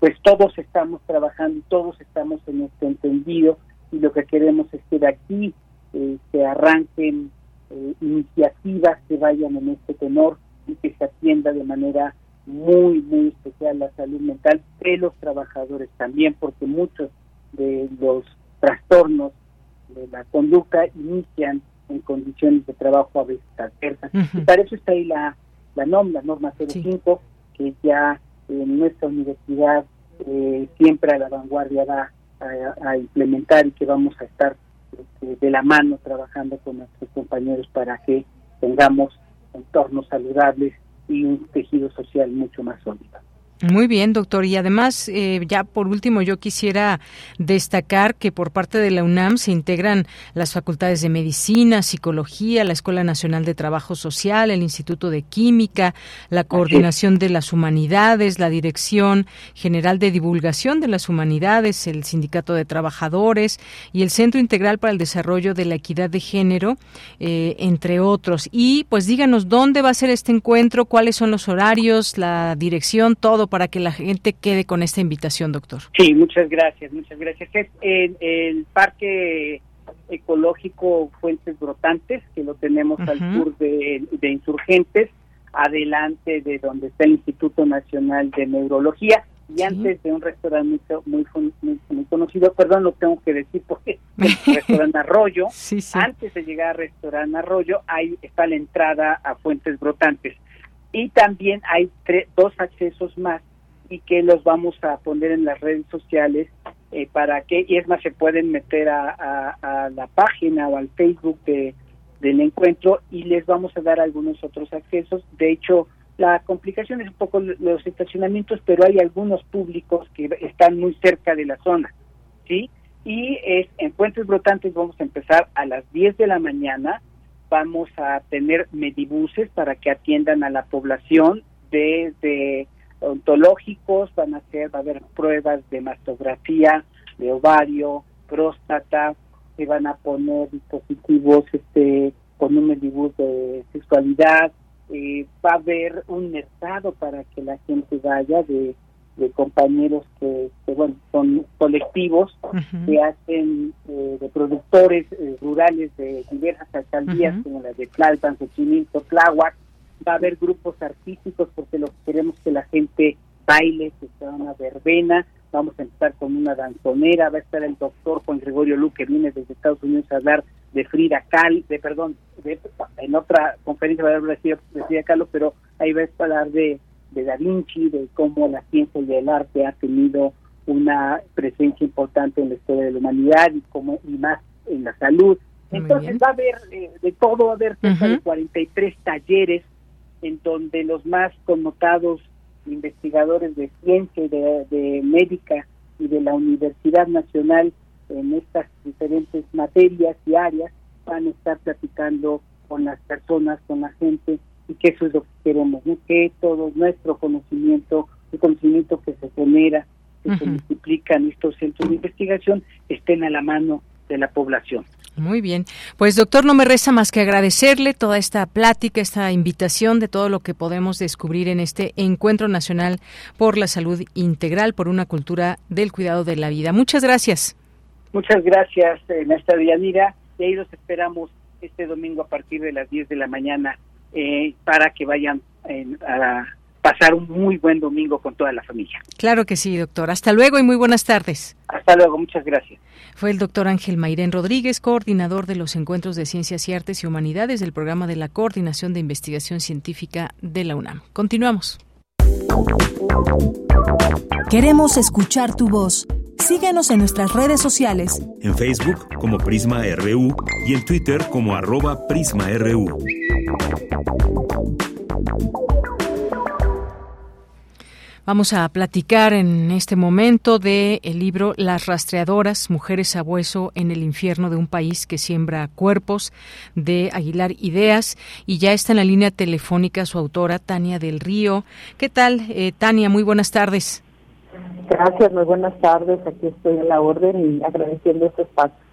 pues todos estamos trabajando y todos estamos en este entendido y lo que queremos es que de aquí eh, se arranquen eh, iniciativas que vayan en este tenor y que se atienda de manera muy, muy especial la salud mental de los trabajadores también, porque muchos de los trastornos de la conducta inician en condiciones de trabajo a veces adversas. Y para eso está ahí la, la NOM, la norma 05, que ya en nuestra universidad eh, siempre a la vanguardia va a, implementar y que vamos a estar de la mano trabajando con nuestros compañeros para que tengamos entornos saludables y un tejido social mucho más sólido. Muy bien, doctor. Y además, eh, ya por último, yo quisiera destacar que por parte de la UNAM se integran las facultades de Medicina, Psicología, la Escuela Nacional de Trabajo Social, el Instituto de Química, la Coordinación de las Humanidades, la Dirección General de Divulgación de las Humanidades, el Sindicato de Trabajadores y el Centro Integral para el Desarrollo de la Equidad de Género, eh, entre otros. Y pues díganos dónde va a ser este encuentro, cuáles son los horarios, la dirección, todo para que la gente quede con esta invitación, doctor. Sí, muchas gracias, muchas gracias. Es en el Parque Ecológico Fuentes Brotantes, que lo tenemos al sur de, Insurgentes, adelante de donde está el Instituto Nacional de Neurología. Y antes de un restaurante muy, muy, conocido, perdón, lo tengo que decir porque es el restaurante Arroyo, antes de llegar al restaurante Arroyo, ahí está la entrada a Fuentes Brotantes y también hay dos accesos más y que los vamos a poner en las redes sociales eh, para que, y es más, se pueden meter a, a, la página o al Facebook de, del encuentro y les vamos a dar algunos otros accesos. De hecho, la complicación es un poco los estacionamientos, pero hay algunos públicos que están muy cerca de la zona, ¿sí? Y es, en Puentes Brotantes vamos a empezar a las 10 de la mañana vamos a tener medibuses para que atiendan a la población desde ontológicos, van a ser, va a haber pruebas de mastografía, de ovario, próstata, se van a poner dispositivos este con un medibus de sexualidad, eh, va a haber un mercado para que la gente vaya de de compañeros que, bueno son colectivos que hacen eh, de productores eh, rurales de diversas alcaldías como la de Tlalpan, Xochimilco, Tláhuac. Va a haber grupos artísticos porque lo que queremos que la gente baile, que sea una verbena. Vamos a empezar con una danzonera. Va a estar el doctor Juan Gregorio Lu que viene desde Estados Unidos a dar de Frida Kahlo, de perdón, en otra conferencia va a hablar de, Frida Kahlo, pero ahí va a hablar de, de Da Vinci, de cómo la ciencia y el arte ha tenido una presencia importante en la historia de la humanidad y como y más en la salud. Entonces va a haber eh, de todo, va a haber cerca de 43 talleres en donde los más connotados investigadores de ciencia y de, de médica y de la Universidad Nacional en estas diferentes materias y áreas van a estar platicando con las personas, con la gente y que eso es lo que queremos, que todo nuestro conocimiento, el conocimiento que se genera, que se multiplica en estos centros de investigación, estén a la mano de la población. Muy bien. Pues doctor, no me resta más que agradecerle toda esta plática, esta invitación de todo lo que podemos descubrir en este Encuentro Nacional por la Salud Integral, por una cultura del cuidado de la vida. Muchas gracias. Muchas gracias, eh, maestra Dianira. Y ahí los esperamos este domingo a partir de las 10 de la mañana eh, para que vayan eh, a pasar un muy buen domingo con toda la familia. Claro que sí, doctor. Hasta luego y muy buenas tardes. Hasta luego, muchas gracias. Fue el doctor Ángel Mairén Rodríguez, coordinador de los encuentros de ciencias y artes y humanidades del programa de la Coordinación de Investigación Científica de la UNAM. Continuamos. Queremos escuchar tu voz. Síguenos en nuestras redes sociales. En Facebook como Prisma RU y en Twitter como arroba PrismaRU. Vamos a platicar en este momento de el libro Las rastreadoras, mujeres a hueso en el infierno de un país que siembra cuerpos de Aguilar Ideas y ya está en la línea telefónica su autora Tania del Río. ¿Qué tal, eh, Tania? Muy buenas tardes. Gracias, muy buenas tardes. Aquí estoy a la orden y agradeciendo este espacio.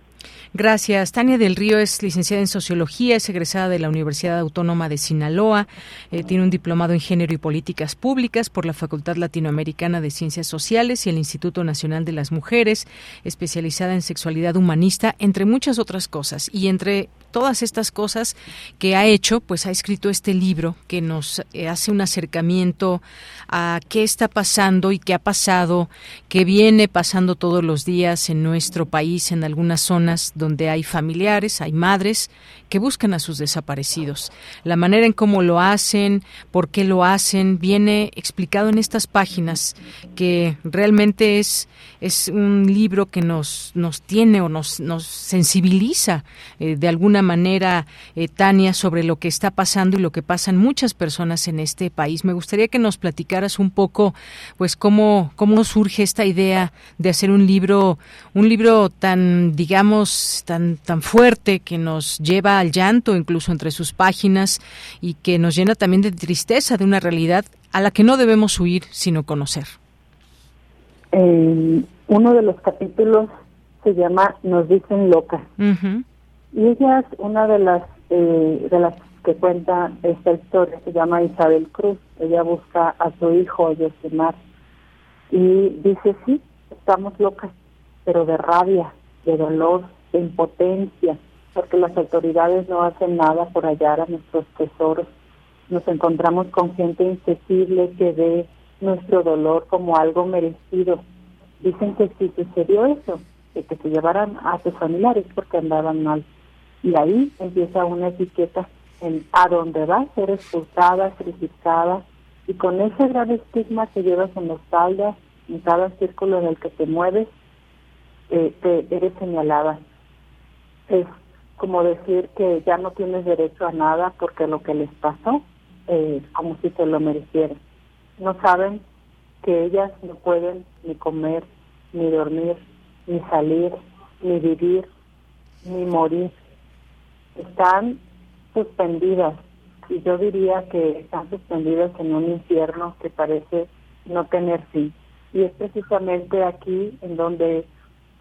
Gracias. Tania del Río es licenciada en Sociología, es egresada de la Universidad Autónoma de Sinaloa, eh, tiene un diplomado en Género y Políticas Públicas por la Facultad Latinoamericana de Ciencias Sociales y el Instituto Nacional de las Mujeres, especializada en sexualidad humanista, entre muchas otras cosas. Y entre todas estas cosas que ha hecho, pues ha escrito este libro que nos eh, hace un acercamiento a qué está pasando y qué ha pasado, qué viene pasando todos los días en nuestro país, en algunas zonas donde hay familiares, hay madres que buscan a sus desaparecidos. La manera en cómo lo hacen, por qué lo hacen, viene explicado en estas páginas que realmente es, es un libro que nos, nos tiene o nos, nos sensibiliza eh, de alguna manera, eh, Tania, sobre lo que está pasando y lo que pasan muchas personas en este país. Me gustaría que nos platicaras un poco, pues, cómo, cómo surge esta idea de hacer un libro, un libro tan, digamos, tan, tan fuerte que nos lleva al llanto incluso entre sus páginas y que nos llena también de tristeza de una realidad a la que no debemos huir, sino conocer. uno de los capítulos se llama Nos dicen loca. Y ella es una de las eh, de las que cuenta esta historia, se llama Isabel Cruz. Ella busca a su hijo, Yosemar, y dice, sí, estamos locas, pero de rabia, de dolor, de impotencia, porque las autoridades no hacen nada por hallar a nuestros tesoros. Nos encontramos con gente insensible que ve nuestro dolor como algo merecido. Dicen que si sucedió eso, que se llevaran a sus familiares porque andaban mal y ahí empieza una etiqueta en a dónde vas, ser expulsada, criticada, y con ese gran estigma que llevas en la espalda, en cada círculo en el que te mueves, eh, te eres señalada. Es como decir que ya no tienes derecho a nada porque lo que les pasó, eh, como si se lo merecieran. No saben que ellas no pueden ni comer, ni dormir, ni salir, ni vivir, ni morir están suspendidas y yo diría que están suspendidas en un infierno que parece no tener fin. Y es precisamente aquí en donde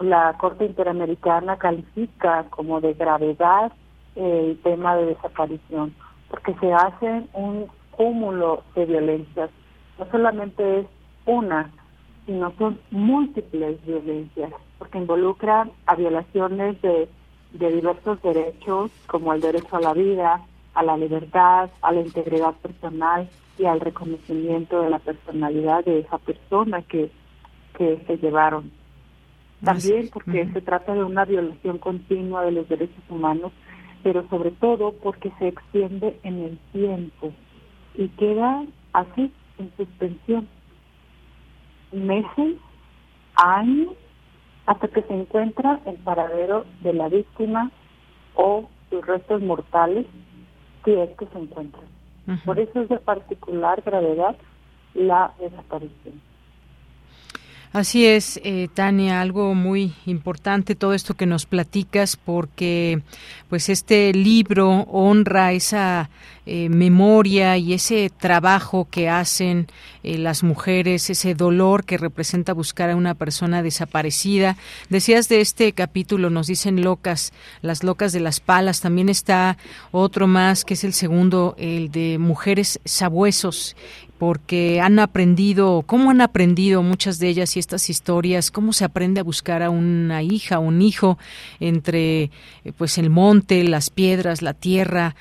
la Corte Interamericana califica como de gravedad eh, el tema de desaparición, porque se hace un cúmulo de violencias. No solamente es una, sino son múltiples violencias, porque involucran a violaciones de de diversos derechos como el derecho a la vida, a la libertad, a la integridad personal y al reconocimiento de la personalidad de esa persona que, que se llevaron. También porque se trata de una violación continua de los derechos humanos, pero sobre todo porque se extiende en el tiempo y queda así, en suspensión, meses, años, hasta que se encuentra el paradero de la víctima o sus restos mortales, si es que se encuentran. Por eso es de particular gravedad la desaparición. Así es, eh, Tania, algo muy importante todo esto que nos platicas porque pues este libro honra esa eh, memoria y ese trabajo que hacen eh, las mujeres, ese dolor que representa buscar a una persona desaparecida. Decías de este capítulo, nos dicen locas, las locas de las palas, también está otro más que es el segundo, el de mujeres sabuesos porque han aprendido, cómo han aprendido muchas de ellas y estas historias, cómo se aprende a buscar a una hija, un hijo entre eh, pues el monte, las piedras, la tierra,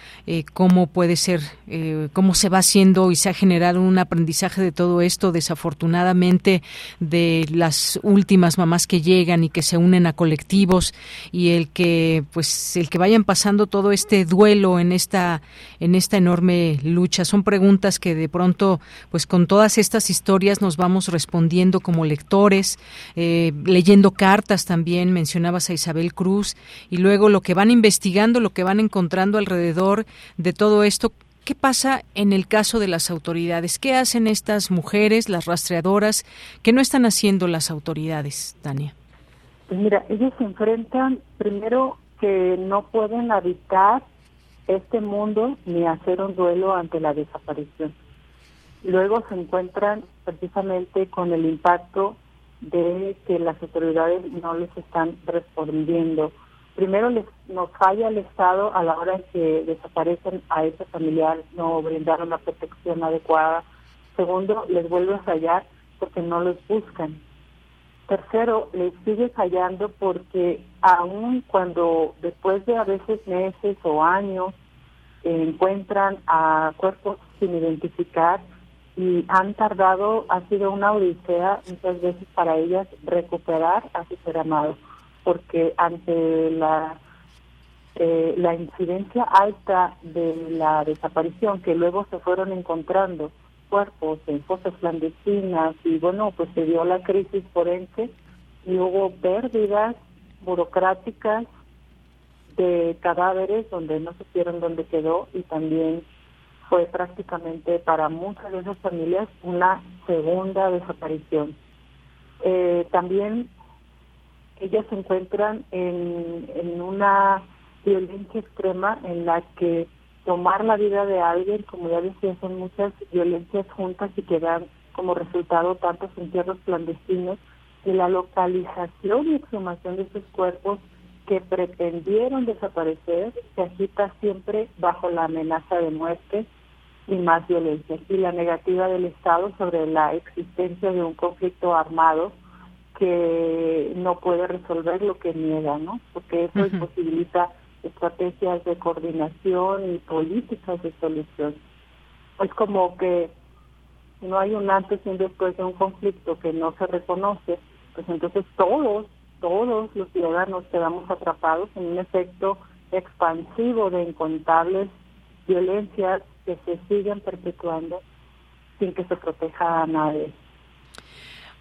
cómo puede ser, eh, cómo se va haciendo y se ha generado un aprendizaje de todo esto, desafortunadamente de las últimas mamás que llegan y que se unen a colectivos y el que pues el que vayan pasando todo este duelo en esta en esta enorme lucha. Son preguntas que de pronto pues con todas estas historias nos vamos respondiendo como lectores, eh, leyendo cartas también, mencionabas a Isabel Cruz, y luego lo que van investigando, lo que van encontrando alrededor de todo esto, ¿Qué pasa en el caso de las autoridades? ¿Qué hacen estas mujeres, las rastreadoras, que no están haciendo las autoridades, Tania? Pues mira, ellos se enfrentan primero que no pueden habitar este mundo ni hacer un duelo ante la desaparición luego se encuentran precisamente con el impacto de que las autoridades no les están respondiendo. Primero les, nos falla el Estado a la hora que desaparecen a ese familiar, no brindaron la protección adecuada. Segundo, les vuelve a fallar porque no los buscan. Tercero, les sigue fallando porque aun cuando después de a veces meses o años encuentran a cuerpos sin identificar, y han tardado, ha sido una odisea muchas veces para ellas recuperar a su ser amado, porque ante la eh, la incidencia alta de la desaparición, que luego se fueron encontrando cuerpos en fosas clandestinas y bueno, pues se dio la crisis forense y hubo pérdidas burocráticas de cadáveres donde no supieron dónde quedó y también fue prácticamente para muchas de esas familias una segunda desaparición. Eh, también ellas se encuentran en, en una violencia extrema en la que tomar la vida de alguien, como ya decía, son muchas violencias juntas y que dan como resultado tantos entierros clandestinos y la localización y exhumación de esos cuerpos que pretendieron desaparecer se agita siempre bajo la amenaza de muerte y más violencia. Y la negativa del Estado sobre la existencia de un conflicto armado que no puede resolver lo que niega, ¿no? Porque eso imposibilita estrategias de coordinación y políticas de solución. Es como que no hay un antes y un después de un conflicto que no se reconoce, pues entonces todos todos los ciudadanos quedamos atrapados en un efecto expansivo de incontables violencias que se siguen perpetuando sin que se proteja a nadie.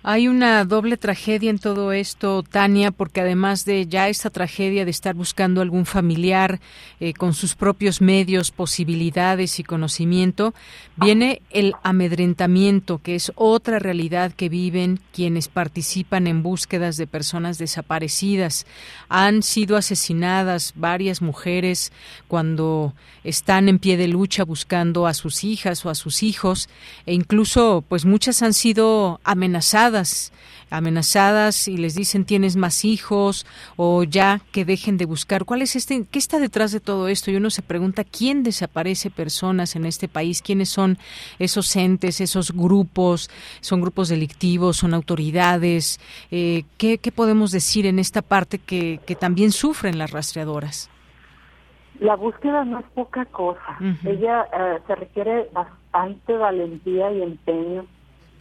Hay una doble tragedia en todo esto, Tania, porque además de ya esta tragedia de estar buscando algún familiar eh, con sus propios medios, posibilidades y conocimiento, viene el amedrentamiento, que es otra realidad que viven quienes participan en búsquedas de personas desaparecidas. Han sido asesinadas varias mujeres cuando están en pie de lucha buscando a sus hijas o a sus hijos, e incluso, pues muchas han sido amenazadas amenazadas y les dicen tienes más hijos o ya que dejen de buscar. ¿Cuál es este qué está detrás de todo esto? Y uno se pregunta quién desaparece personas en este país, quiénes son esos entes, esos grupos, son grupos delictivos, son autoridades. Eh, ¿qué, podemos decir en esta parte que, que también sufren las rastreadoras? La búsqueda no es poca cosa. Ella eh, se requiere bastante valentía y empeño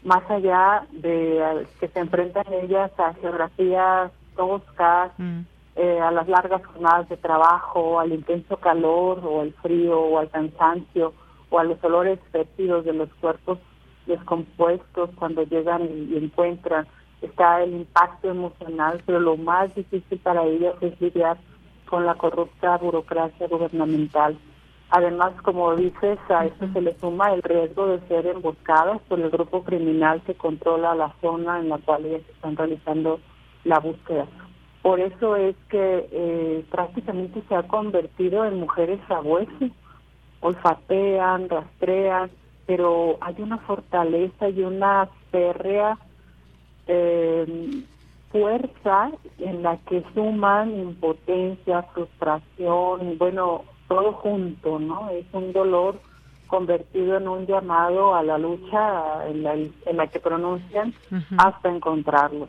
más allá de que se enfrentan ellas a geografías toscas, mm. eh, a las largas jornadas de trabajo, al intenso calor o al frío o al cansancio o a los olores fétidos de los cuerpos descompuestos cuando llegan y, encuentran. Está el impacto emocional, pero lo más difícil para ellos es lidiar con la corrupta burocracia gubernamental. Además, como dices, a esto se le suma el riesgo de ser emboscadas por el grupo criminal que controla la zona en la cual ellas están realizando la búsqueda. Por eso es que eh, prácticamente se ha convertido en mujeres sabueses, olfatean, rastrean, pero hay una fortaleza y una férrea eh, fuerza en la que suman impotencia, frustración, bueno, todo junto, ¿no? Es un dolor convertido en un llamado a la lucha en la, en la que pronuncian hasta encontrarlo.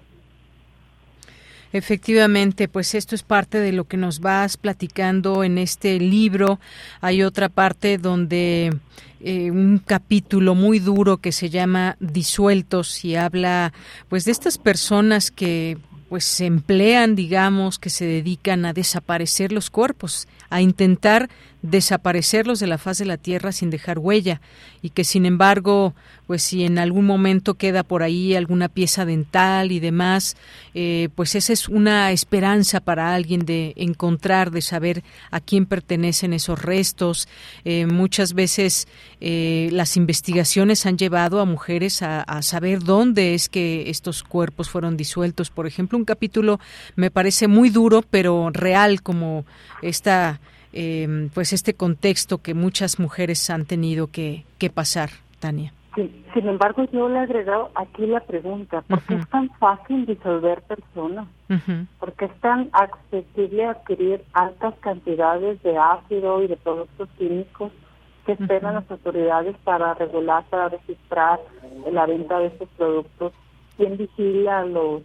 Efectivamente, pues esto es parte de lo que nos vas platicando en este libro. Hay otra parte donde eh, un capítulo muy duro que se llama Disueltos y habla pues de estas personas que pues se emplean, digamos, que se dedican a desaparecer los cuerpos, a intentar desaparecerlos de la faz de la tierra sin dejar huella y que sin embargo pues si en algún momento queda por ahí alguna pieza dental y demás eh, pues esa es una esperanza para alguien de encontrar de saber a quién pertenecen esos restos. Eh, muchas veces eh, las investigaciones han llevado a mujeres a, a saber dónde es que estos cuerpos fueron disueltos. Por ejemplo un capítulo me parece muy duro pero real como esta eh, pues este contexto que muchas mujeres han tenido que, que pasar, Tania. Sí, sin embargo, yo le he agregado aquí la pregunta, ¿por qué es tan fácil disolver personas? ¿Por qué es tan accesible adquirir altas cantidades de ácido y de productos químicos que esperan las autoridades para regular, para registrar la venta de estos productos? ¿Quién vigila los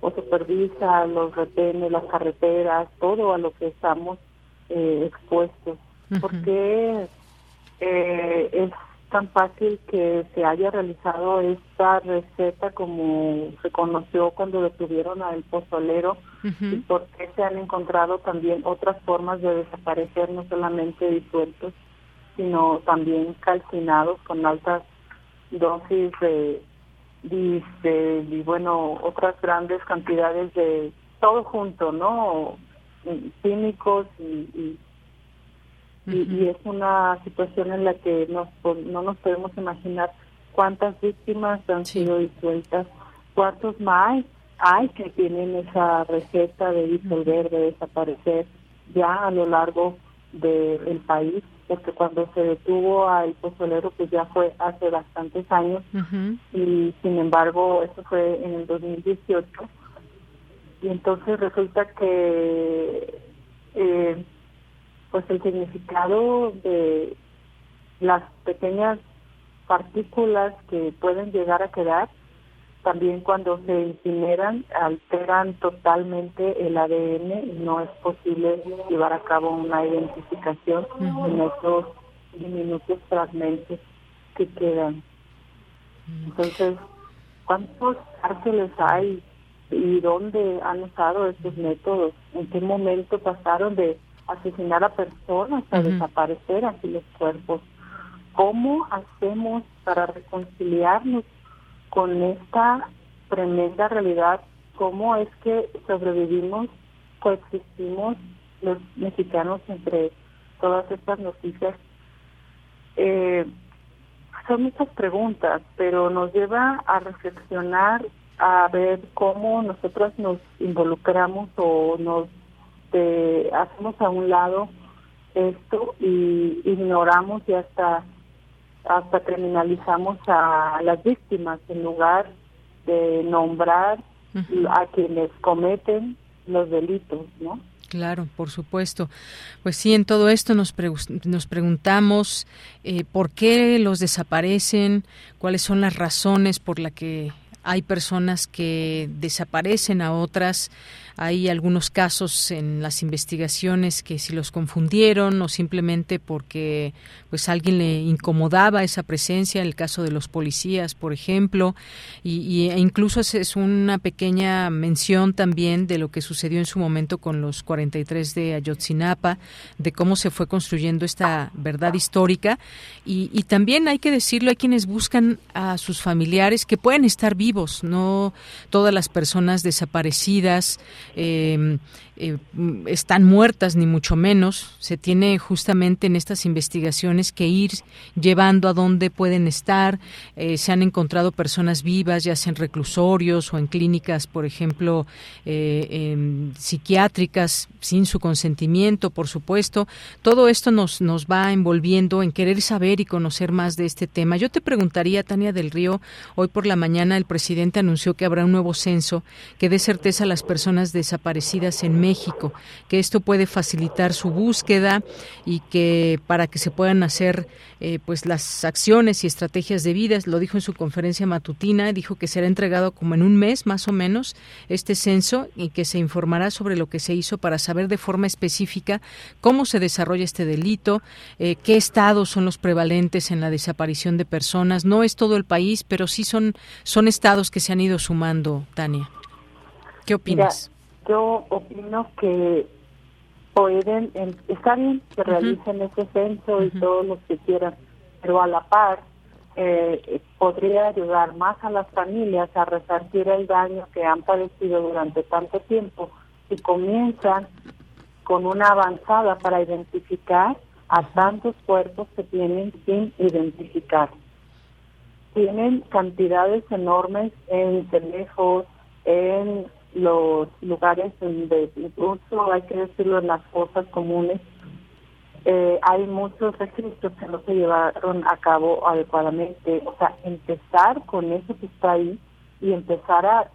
o supervisa los retenes, las carreteras, todo a lo que estamos eh, expuestos. porque eh, es tan fácil que se haya realizado esta receta como se conoció cuando detuvieron al pozolero y por qué se han encontrado también otras formas de desaparecer, no solamente disueltos, sino también calcinados con altas dosis de, de, y bueno, otras grandes cantidades de todo junto, ¿no? Químicos y, y, es una situación en la que no nos podemos imaginar cuántas víctimas han sido disueltas, cuántos más hay que tienen esa receta de disolver, de desaparecer ya a lo largo del país, porque cuando se detuvo al pozolero pues ya fue hace bastantes años y sin embargo eso fue en el 2018 y entonces resulta que eh, pues el significado de las pequeñas partículas que pueden llegar a quedar también cuando se incineran alteran totalmente el ADN y no es posible llevar a cabo una identificación en esos diminutos fragmentos que quedan. Entonces, ¿cuántos cárceles hay y dónde han usado estos métodos, en qué momento pasaron de asesinar a personas a desaparecer así los cuerpos. ¿Cómo hacemos para reconciliarnos con esta tremenda realidad? ¿Cómo es que sobrevivimos, coexistimos los mexicanos entre todas estas noticias? Eh, son muchas preguntas, pero nos lleva a reflexionar a ver cómo nosotros nos involucramos o nos hacemos a un lado esto y ignoramos y hasta hasta criminalizamos a las víctimas en lugar de nombrar a quienes cometen los delitos, ¿no? Claro, por supuesto. Pues sí, en todo esto nos, nos preguntamos eh, por qué los desaparecen, cuáles son las razones por las que hay personas que desaparecen, a otras hay algunos casos en las investigaciones que si los confundieron o simplemente porque pues alguien le incomodaba esa presencia, el caso de los policías, por ejemplo, y, e incluso es, una pequeña mención también de lo que sucedió en su momento con los 43 de Ayotzinapa, de cómo se fue construyendo esta verdad histórica. Y, y también hay que decirlo, hay quienes buscan a sus familiares que pueden estar vivos, no todas las personas desaparecidas, eh, eh, están muertas, ni mucho menos. Se tiene justamente en estas investigaciones que ir llevando a dónde pueden estar. Eh, se han encontrado personas vivas, ya sea en reclusorios o en clínicas, por ejemplo, eh, psiquiátricas, sin su consentimiento, por supuesto. Todo esto nos, nos va envolviendo en querer saber y conocer más de este tema. Yo te preguntaría, Tania del Río, hoy por la mañana el presidente anunció que habrá un nuevo censo que dé certeza a las personas desaparecidas en México que esto puede facilitar su búsqueda y que para que se puedan hacer eh, pues las acciones y estrategias debidas, lo dijo en su conferencia matutina, dijo que será entregado como en un mes más o menos este censo y que se informará sobre lo que se hizo para saber de forma específica cómo se desarrolla este delito, eh, qué estados son los prevalentes en la desaparición de personas. No es todo el país, pero sí son, son estados que se han ido sumando, Tania. ¿Qué opinas? Yo opino que pueden, está bien que realicen ese censo y todos los que quieran, pero a la par eh, podría ayudar más a las familias a resarcir el daño que han padecido durante tanto tiempo y comienzan con una avanzada para identificar a tantos cuerpos que tienen sin identificar. Tienen cantidades enormes en teléfonos, en los lugares donde incluso hay que decirlo en las cosas comunes eh, hay muchos registros que no se llevaron a cabo adecuadamente. O sea empezar con eso que está ahí y empezar a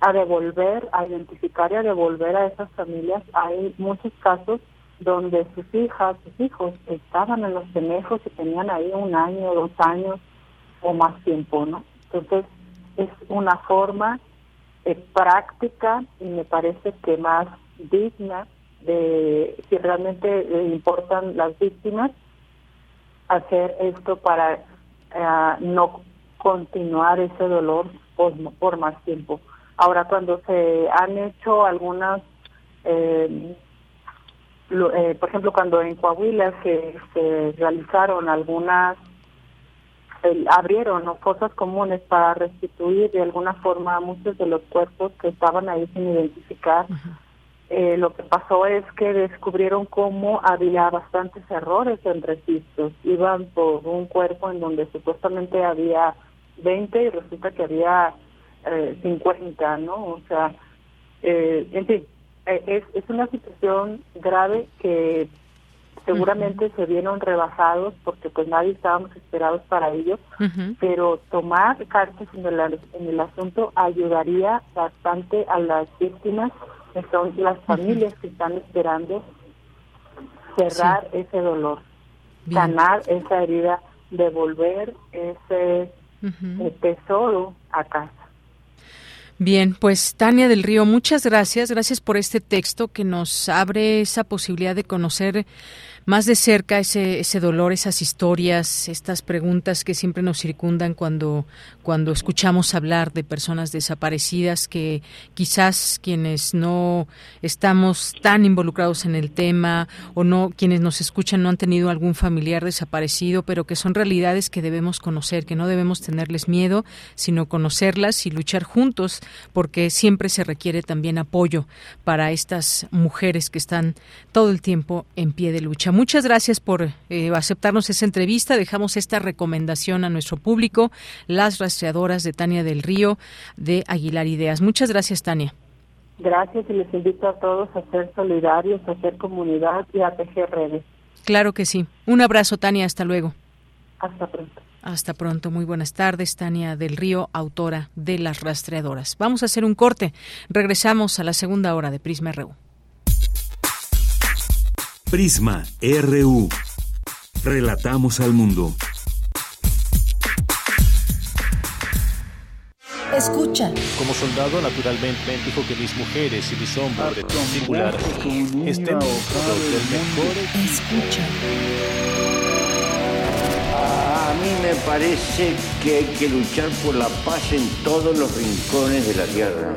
a devolver a identificar y a devolver a esas familias hay muchos casos donde sus hijas sus hijos estaban en los tenejos y tenían ahí un año dos años o más tiempo no entonces es una forma práctica y me parece que más digna de si realmente le importan las víctimas hacer esto para eh, no continuar ese dolor por, más tiempo. Ahora, cuando se han hecho algunas, eh, eh, por ejemplo, cuando en Coahuila se realizaron algunas abrieron fosas comunes para restituir de alguna forma muchos de los cuerpos que estaban ahí sin identificar. Eh, lo que pasó es que descubrieron cómo había bastantes errores en registros. Iban por un cuerpo en donde supuestamente había 20 y resulta que había eh, 50, ¿no? O sea, eh, en fin, eh, es, es una situación grave que seguramente se vieron rebasados porque pues nadie estábamos esperados para ello, pero tomar cartas en el, en el asunto ayudaría bastante a las víctimas, que son las familias que están esperando cerrar ese dolor, sanar esa herida, devolver ese tesoro a casa. Bien, pues Tania del Río, muchas gracias. Gracias por este texto que nos abre esa posibilidad de conocer más de cerca ese, ese dolor, esas historias, estas preguntas que siempre nos circundan cuando, cuando escuchamos hablar de personas desaparecidas que quizás quienes no estamos tan involucrados en el tema o no quienes nos escuchan no han tenido algún familiar desaparecido, pero que son realidades que debemos conocer, que no debemos tenerles miedo, sino conocerlas y luchar juntos porque siempre se requiere también apoyo para estas mujeres que están todo el tiempo en pie de lucha. Muchas gracias por eh, aceptarnos esa entrevista. Dejamos esta recomendación a nuestro público, las rastreadoras de Tania del Río de Aguilar Ideas. Muchas gracias, Tania. Gracias y les invito a todos a ser solidarios, a ser comunidad y a tejer redes. Claro que sí. Un abrazo, Tania. Hasta luego. Hasta pronto. Hasta pronto. Muy buenas tardes, Tania del Río, autora de Las Rastreadoras. Vamos a hacer un corte. Regresamos a la segunda hora de Prisma RU. Prisma RU. Relatamos al mundo. Escucha. Como soldado, naturalmente, dijo que mis mujeres y mis hombres de singular estén del mejor. Escucha. A mí me parece que hay que luchar por la paz en todos los rincones de la tierra.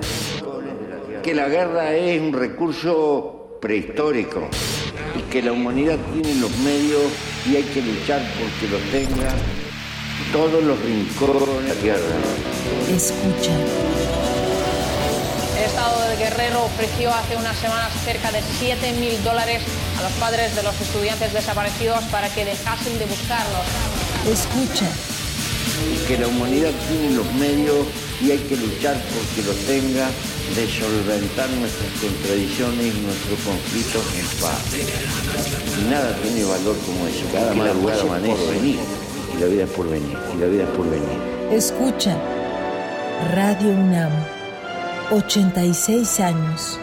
Que la guerra es un recurso prehistórico y que la humanidad tiene los medios y hay que luchar porque los tenga todos los rincones de la tierra. Escucha. El Estado del Guerrero ofreció hace unas semanas cerca de 7 mil dólares a los padres de los estudiantes desaparecidos para que dejasen de buscarlos. Escucha. Que la humanidad tiene los medios y hay que luchar porque los tenga de solventar nuestras contradicciones y nuestros conflictos en paz. Y nada tiene valor como eso. Cada madrugada amanece y la vida es por venir, y la vida es por venir. Escucha. Radio UNAM. 86 años.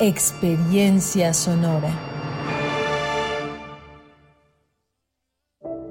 Experiencia sonora.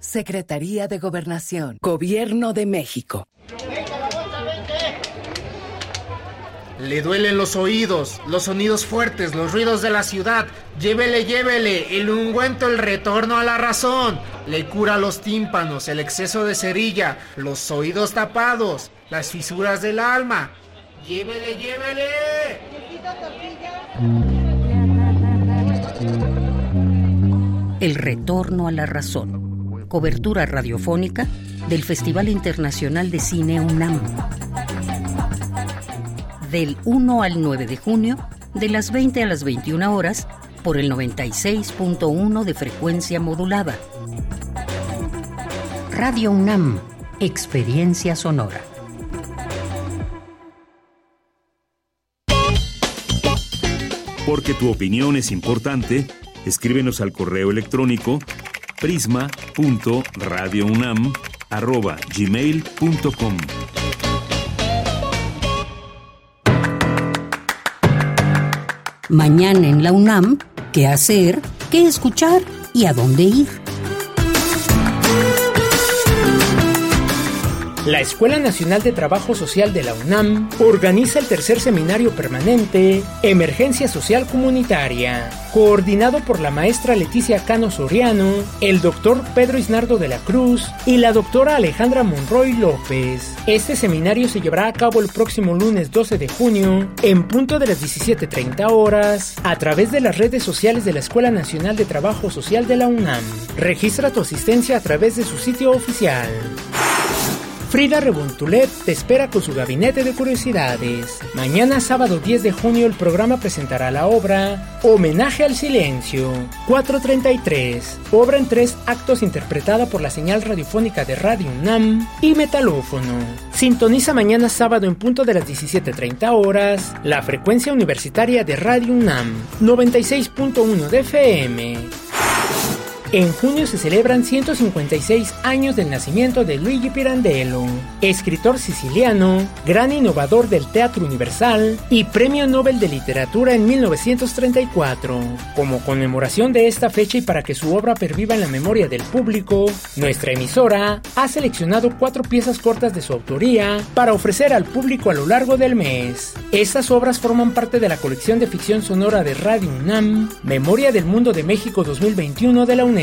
Secretaría de Gobernación, Gobierno de México. Le duelen los oídos, los sonidos fuertes, los ruidos de la ciudad. Llévele, llévele, el ungüento, el retorno a la razón. Le cura los tímpanos, el exceso de cerilla, los oídos tapados, las fisuras del alma. Llévele, llévele. El retorno a la razón. Cobertura radiofónica del Festival Internacional de Cine UNAM del 1 al 9 de junio, de las 20 a las 21 horas, por el 96.1 de frecuencia modulada. Radio UNAM, Experiencia Sonora. Porque tu opinión es importante, escríbenos al correo electrónico prisma.radiounam@gmail.com. Mañana en la UNAM, ¿qué hacer? ¿Qué escuchar? ¿Y a dónde ir? La Escuela Nacional de Trabajo Social de la UNAM organiza el tercer seminario permanente Emergencia Social Comunitaria, coordinado por la maestra Leticia Cano Soriano, el doctor Pedro Isnardo de la Cruz y la doctora Alejandra Monroy López. Este seminario se llevará a cabo el próximo lunes 12 de junio, en punto de las 17.30 horas, a través de las redes sociales de la Escuela Nacional de Trabajo Social de la UNAM. Registra tu asistencia a través de su sitio oficial. Frida Rebontulet te espera con su gabinete de curiosidades. Mañana sábado 10 de junio el programa presentará la obra Homenaje al Silencio, 433, obra en tres actos interpretada por la señal radiofónica de Radio UNAM y Metalófono. Sintoniza mañana sábado en punto de las 17.30 horas la frecuencia universitaria de Radio UNAM, 96.1 de FM. En junio se celebran 156 años del nacimiento de Luigi Pirandello, escritor siciliano, gran innovador del teatro universal y Premio Nobel de Literatura en 1934. Como conmemoración de esta fecha y para que su obra perviva en la memoria del público, nuestra emisora ha seleccionado cuatro piezas cortas de su autoría para ofrecer al público a lo largo del mes. Estas obras forman parte de la colección de ficción sonora de Radio UNAM, Memoria del Mundo de México 2021 de la UNAM.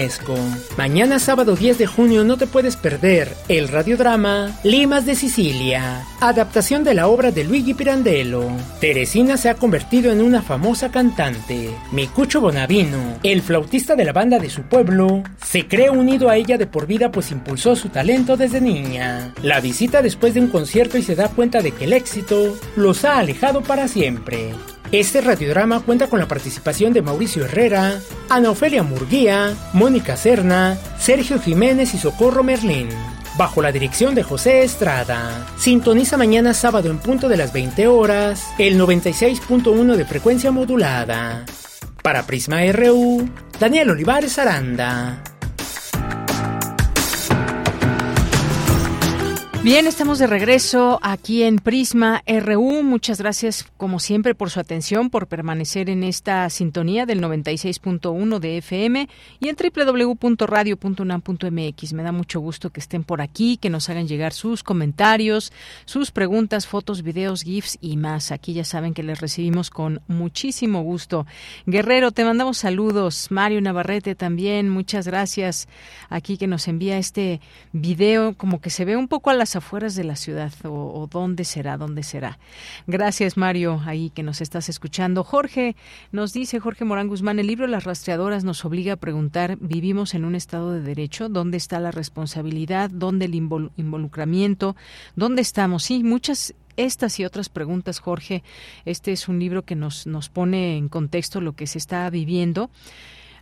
Mañana sábado 10 de junio no te puedes perder el radiodrama Limas de Sicilia, adaptación de la obra de Luigi Pirandello. Teresina se ha convertido en una famosa cantante. Micucho Bonavino, el flautista de la banda de su pueblo, se cree unido a ella de por vida pues impulsó su talento desde niña. La visita después de un concierto y se da cuenta de que el éxito los ha alejado para siempre. Este radiodrama cuenta con la participación de Mauricio Herrera, Ana Ofelia Murguía, Mónica Serna, Sergio Jiménez y Socorro Merlín, bajo la dirección de José Estrada. Sintoniza mañana sábado en punto de las 20 horas, el 96.1 de frecuencia modulada. Para Prisma RU, Daniel Olivares Aranda. Bien, estamos de regreso aquí en Prisma RU. Muchas gracias, como siempre, por su atención, por permanecer en esta sintonía del 96.1 de FM y en www.radio.unam.mx. Me da mucho gusto que estén por aquí, que nos hagan llegar sus comentarios, sus preguntas, fotos, videos, GIFs y más. Aquí ya saben que les recibimos con muchísimo gusto. Guerrero, te mandamos saludos. Mario Navarrete también, muchas gracias. Aquí que nos envía este video, como que se ve un poco a las afueras de la ciudad o, dónde será, dónde será. Gracias, Mario, ahí que nos estás escuchando. Jorge nos dice, Jorge Morán Guzmán, el libro Las rastreadoras nos obliga a preguntar, ¿vivimos en un Estado de Derecho? ¿Dónde está la responsabilidad? ¿Dónde el involucramiento? ¿Dónde estamos? Sí, muchas estas y otras preguntas, Jorge. Este es un libro que nos, nos pone en contexto lo que se está viviendo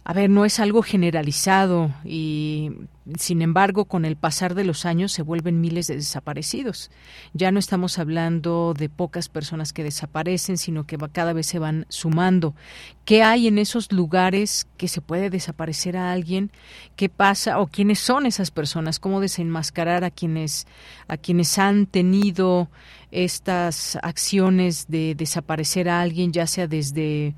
a ver, no es algo generalizado y sin embargo, con el pasar de los años se vuelven miles de desaparecidos. Ya no estamos hablando de pocas personas que desaparecen, sino que cada vez se van sumando. ¿Qué hay en esos lugares que se puede desaparecer a alguien? ¿Qué pasa o quiénes son esas personas? ¿Cómo desenmascarar a quienes a quienes han tenido estas acciones de desaparecer a alguien, ya sea desde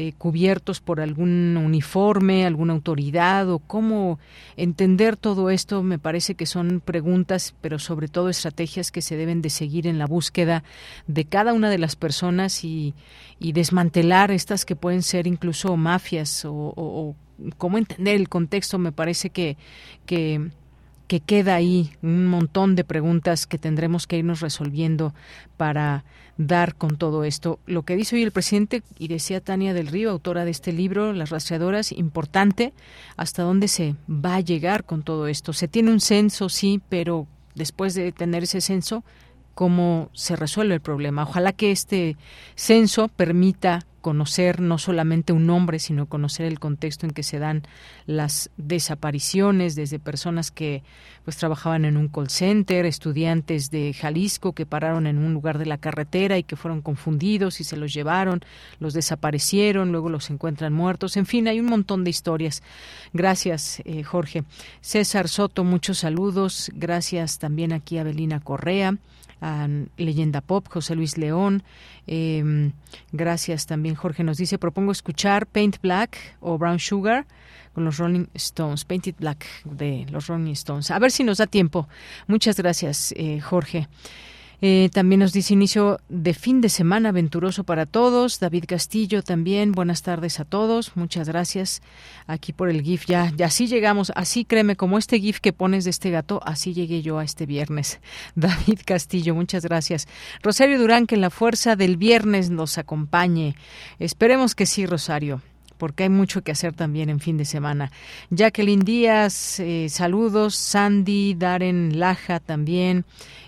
eh, cubiertos por algún uniforme, alguna autoridad o cómo entender todo esto me parece que son preguntas, pero sobre todo estrategias que se deben de seguir en la búsqueda de cada una de las personas y, desmantelar estas que pueden ser incluso mafias o, o cómo entender el contexto. Me parece que, que que queda ahí un montón de preguntas que tendremos que irnos resolviendo para dar con todo esto. Lo que dice hoy el presidente, y decía Tania del Río, autora de este libro, Las rastreadoras, importante, hasta dónde se va a llegar con todo esto. Se tiene un censo, sí, pero después de tener ese censo, ¿cómo se resuelve el problema? Ojalá que este censo permita conocer no solamente un nombre, sino conocer el contexto en que se dan las desapariciones, desde personas que pues trabajaban en un call center, estudiantes de Jalisco que pararon en un lugar de la carretera y que fueron confundidos y se los llevaron, los desaparecieron, luego los encuentran muertos, en fin, hay un montón de historias. Gracias, eh, Jorge. César Soto, muchos saludos. Gracias también aquí a Belina Correa a Leyenda Pop, José Luis León. Em, gracias también, Jorge nos dice, propongo escuchar Paint Black o Brown Sugar con los Rolling Stones, Painted Black de los Rolling Stones. A ver si nos da tiempo. Muchas gracias, eh, Jorge. Eh, también nos dice inicio de fin de semana aventuroso para todos. David Castillo también. Buenas tardes a todos. Muchas gracias aquí por el GIF. Ya, ya así llegamos. Así créeme, como este GIF que pones de este gato, así llegué yo a este viernes. David Castillo, muchas gracias. Rosario Durán, que en la fuerza del viernes nos acompañe. Esperemos que sí, Rosario porque hay mucho que hacer también en fin de semana. Jacqueline Díaz, eh, saludos. Sandy, Darren Laja también.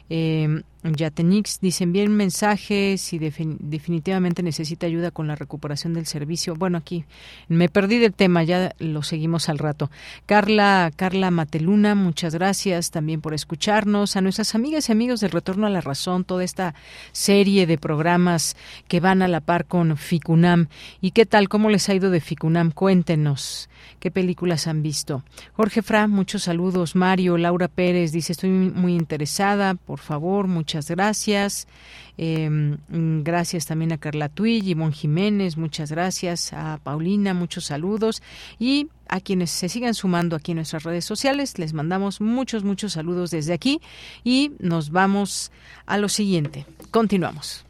Eh, Yatenix dicen bien mensajes y definitivamente necesita ayuda con la recuperación del servicio. Bueno, aquí me perdí del tema, ya lo seguimos al rato. Carla, Carla Mateluna, muchas gracias también por escucharnos. A nuestras amigas y amigos del Retorno a la Razón, toda esta serie de programas que van a la par con Ficunam. ¿Y qué tal? ¿Cómo les ha ido de Ficunam? Cuéntenos. ¿Qué películas han visto? Jorge Fra, muchos saludos. Mario, Laura Pérez dice, estoy muy interesada, por favor, muchas gracias. Em, gracias también a Carla Tuy, Mon Jiménez, muchas gracias. A Paulina, muchos saludos. Y a quienes se sigan sumando aquí en nuestras redes sociales, les mandamos muchos, muchos saludos desde aquí y nos vamos a lo siguiente. Continuamos.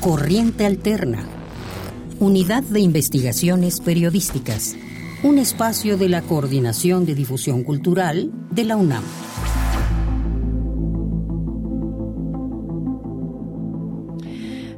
Corriente Alterna Unidad de Investigaciones Periodísticas. un espacio de la Coordinación de Difusión Cultural de la UNAM.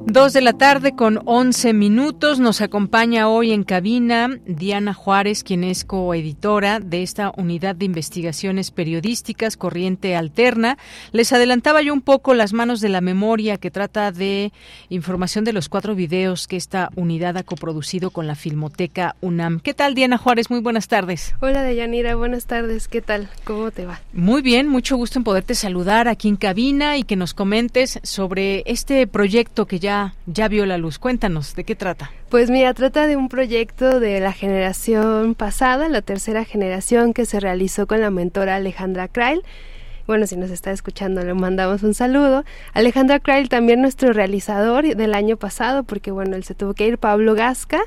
Dos de la tarde con once minutos. Nos acompaña hoy en cabina Diana Juárez, quien es coeditora de esta unidad de investigaciones periodísticas Corriente Alterna. Les adelantaba yo un poco las manos de la memoria que trata de información de los cuatro videos que esta unidad ha coproducido con la Filmoteca UNAM. ¿Qué tal, Diana Juárez? Muy buenas tardes. Hola, Deyanira. Buenas tardes. ¿Qué tal? ¿Cómo te va? Muy bien. Mucho gusto en poderte saludar aquí en cabina y que nos comentes sobre este proyecto que ya ya, vio la luz. Cuéntanos, ¿de qué trata? Pues mira, trata de un proyecto de la generación pasada, la tercera generación que se realizó con la mentora Alejandra Krail. Bueno, si nos está escuchando, le mandamos un saludo. Alejandra Krail, también nuestro realizador del año pasado, porque bueno, él se tuvo que ir, Pablo Gasca,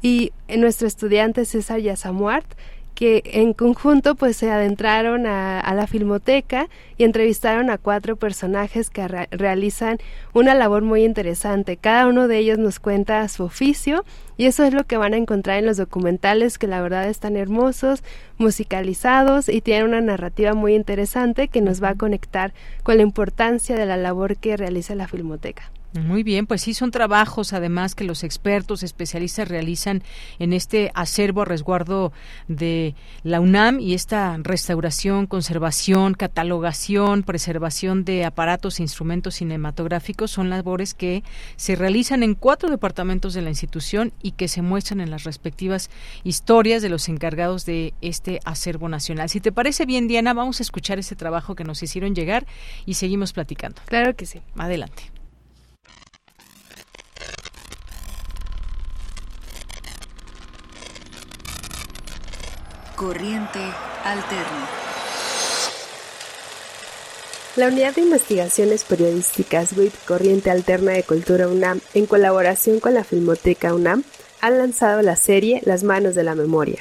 y nuestro estudiante César Yasamuart que en conjunto pues se adentraron a, la filmoteca y entrevistaron a cuatro personajes que realizan una labor muy interesante. Cada uno de ellos nos cuenta su oficio y eso es lo que van a encontrar en los documentales que la verdad están hermosos, musicalizados y tienen una narrativa muy interesante que nos va a conectar con la importancia de la labor que realiza la filmoteca. Muy bien, pues sí son trabajos además que los expertos especialistas realizan en este acervo a resguardo de la UNAM y esta restauración, conservación, catalogación, preservación de aparatos e instrumentos cinematográficos son labores que se realizan en cuatro departamentos de la institución y que se muestran en las respectivas historias de los encargados de este acervo nacional. Si te parece bien, Diana, vamos a escuchar ese trabajo que nos hicieron llegar y seguimos platicando. Claro que sí. Adelante. Corriente Alterna. La Unidad de Investigaciones Periodísticas WIP Corriente Alterna de Cultura UNAM, en colaboración con la Filmoteca UNAM, han lanzado la serie Las Manos de la Memoria.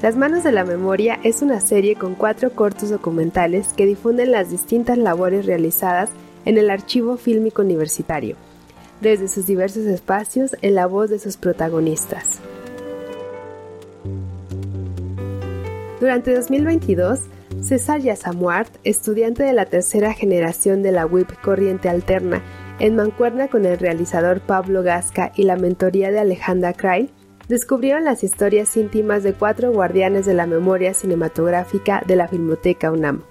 Las Manos de la Memoria es una serie con cuatro cortos documentales que difunden las distintas labores realizadas en el archivo fílmico universitario, desde sus diversos espacios en la voz de sus protagonistas. Durante 2022, César Yasamuart, estudiante de la tercera generación de la WIP Corriente Alterna, en mancuerna con el realizador Pablo Gasca y la mentoría de Alejandra Cray, descubrieron las historias íntimas de cuatro guardianes de la memoria cinematográfica de la Filmoteca UNAM.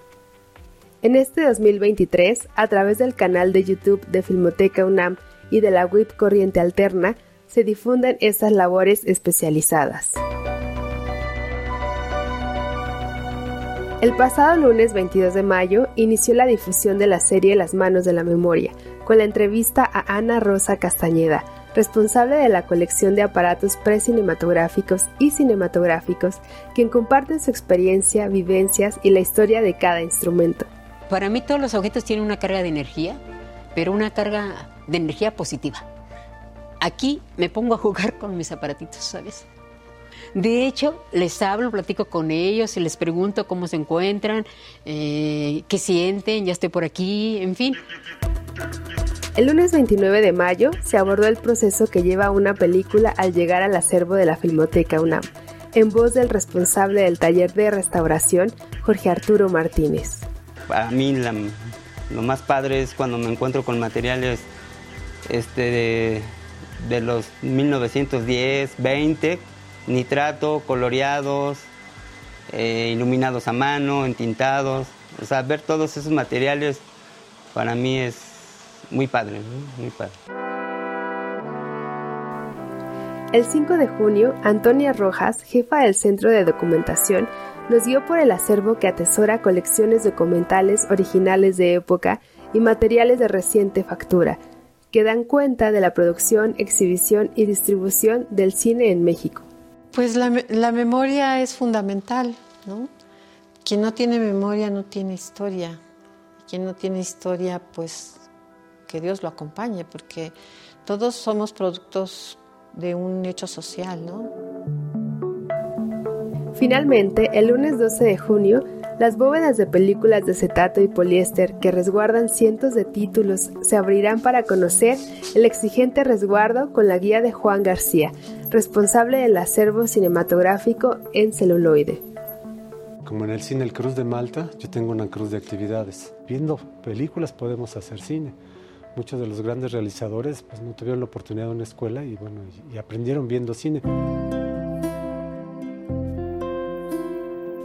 En este 2023, a través del canal de YouTube de Filmoteca UNAM y de la WIP Corriente Alterna, se difunden estas labores especializadas. El pasado lunes 22 de mayo inició la difusión de la serie Las manos de la memoria, con la entrevista a Ana Rosa Castañeda, responsable de la colección de aparatos precinematográficos y cinematográficos, quien comparte su experiencia, vivencias y la historia de cada instrumento. Para mí todos los objetos tienen una carga de energía, pero una carga de energía positiva. Aquí me pongo a jugar con mis aparatitos, ¿sabes? De hecho, les hablo, platico con ellos y les pregunto cómo se encuentran, eh, qué sienten, ya estoy por aquí, en fin. El lunes 29 de mayo se abordó el proceso que lleva una película al llegar al acervo de la Filmoteca UNAM, en voz del responsable del taller de restauración, Jorge Arturo Martínez. Para mí lo más padre es cuando me encuentro con materiales este, de, de los 1910, 20, nitrato, coloreados, eh, iluminados a mano, entintados. O sea, ver todos esos materiales para mí es muy padre, muy padre. El 5 de junio, Antonia Rojas, jefa del Centro de Documentación, nos guió por el acervo que atesora colecciones documentales originales de época y materiales de reciente factura, que dan cuenta de la producción, exhibición y distribución del cine en México. Pues la, memoria es fundamental, ¿no? Quien no tiene memoria no tiene historia. Quien no tiene historia, pues que Dios lo acompañe, porque todos somos productos de un hecho social, ¿no? Finalmente, el lunes 12 de junio, Las bóvedas de películas de acetato y poliéster que resguardan cientos de títulos se abrirán para conocer el exigente resguardo con la guía de Juan García, responsable del acervo cinematográfico en celuloide. Como en el cine El Cruz de Malta, yo tengo una cruz de actividades. Viendo películas podemos hacer cine. Muchos de los grandes realizadores pues, no tuvieron la oportunidad de una escuela y, bueno, y aprendieron viendo cine.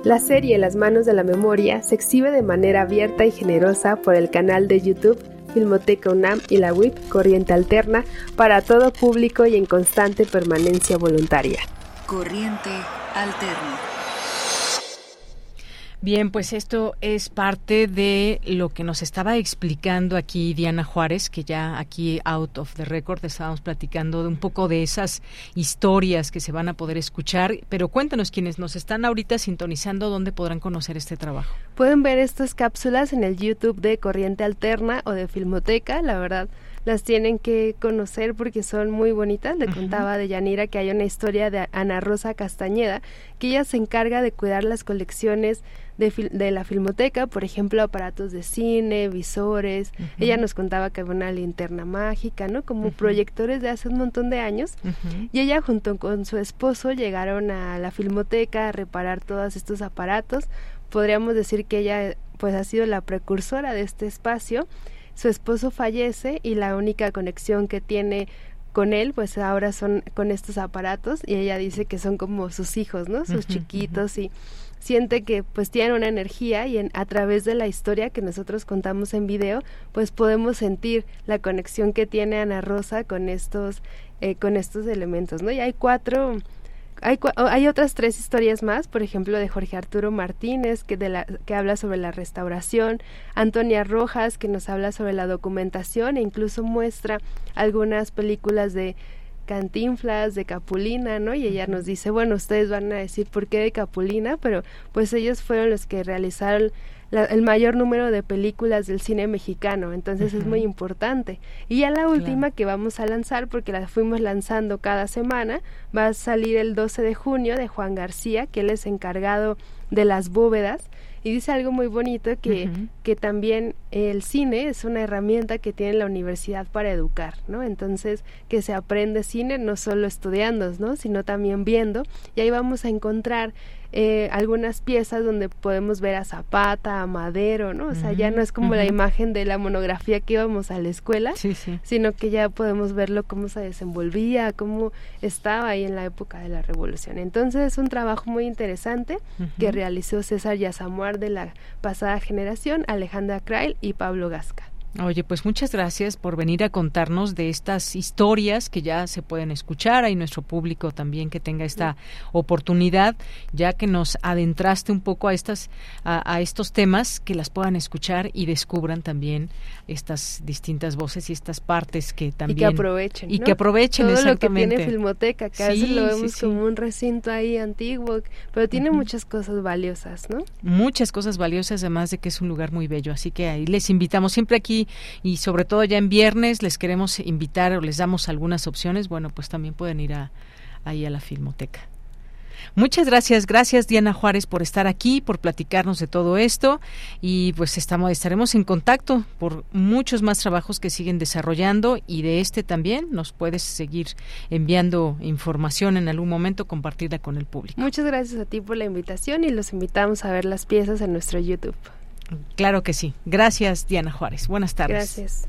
La serie Las manos de la memoria se exhibe de manera abierta y generosa por el canal de YouTube Filmoteca UNAM y la WIP Corriente Alterna para todo público y en constante permanencia voluntaria. Corriente Alterna. Bien, pues esto es parte de lo que nos estaba explicando aquí Diana Juárez, que ya aquí out of the record estábamos platicando de un poco de esas historias que se van a poder escuchar, pero cuéntanos quienes nos están ahorita sintonizando, ¿dónde podrán conocer este trabajo? Pueden ver estas cápsulas en el YouTube de Corriente Alterna o de Filmoteca, la verdad las tienen que conocer porque son muy bonitas. Le contaba de Yanira que hay una historia de Ana Rosa Castañeda, que ella se encarga de cuidar las colecciones de, la filmoteca, por ejemplo, aparatos de cine, visores. Ella nos contaba que había una linterna mágica, ¿no? Como proyectores de hace un montón de años. Y ella junto con su esposo llegaron a la filmoteca a reparar todos estos aparatos. Podríamos decir que ella pues ha sido la precursora de este espacio. Su esposo fallece y la única conexión que tiene con él, pues ahora son con estos aparatos y ella dice que son como sus hijos, ¿no? Sus chiquitos y siente que pues tienen una energía y en, a través de la historia que nosotros contamos en video pues podemos sentir la conexión que tiene Ana Rosa con estos eh, con estos elementos no y hay cuatro hay, hay otras tres historias más, por ejemplo, de Jorge Arturo Martínez, que, de la, que habla sobre la restauración, Antonia Rojas, que nos habla sobre la documentación e incluso muestra algunas películas de Cantinflas, de Capulina, ¿no? Y ella nos dice, bueno, ustedes van a decir por qué de Capulina, pero pues ellos fueron los que realizaron el mayor número de películas del cine mexicano, entonces es muy importante. Y ya la última que vamos a lanzar, porque la fuimos lanzando cada semana, va a salir el 12 de junio de Juan García, que él es encargado de las bóvedas y dice algo muy bonito que, que también el cine es una herramienta que tiene la universidad para educar, ¿no? Entonces, que se aprende cine no solo estudiando, ¿no? Sino también viendo y ahí vamos a encontrar eh, algunas piezas donde podemos ver a Zapata, a Madero, ¿no? O sea, ya no es como la imagen de la monografía que íbamos a la escuela, sino que ya podemos verlo cómo se desenvolvía, cómo estaba ahí en la época de la revolución. Entonces es un trabajo muy interesante que realizó César Yazamuar de la pasada generación, Alejandra Krail y Pablo Gasca. Oye, pues muchas gracias por venir a contarnos de estas historias que ya se pueden escuchar. Hay nuestro público también que tenga esta oportunidad, ya que nos adentraste un poco a estas a, estos temas, que las puedan escuchar y descubran también estas distintas voces y estas partes que también y que aprovechen y que aprovechen todo exactamente. lo que tiene Filmoteca, que a veces lo vemos como un recinto ahí antiguo, pero tiene muchas cosas valiosas, ¿no? Muchas cosas valiosas, además de que es un lugar muy bello. Así que ahí les invitamos siempre aquí y sobre todo ya en viernes les queremos invitar o les damos algunas opciones, bueno, pues también pueden ir a, ahí a la Filmoteca. Muchas gracias, gracias Diana Juárez por estar aquí, por platicarnos de todo esto y pues estamos estaremos en contacto por muchos más trabajos que siguen desarrollando y de este también nos puedes seguir enviando información en algún momento compartirla con el público. Muchas gracias a ti por la invitación y los invitamos a ver las piezas en nuestro YouTube. Claro que sí. Gracias, Diana Juárez. Buenas tardes. Gracias.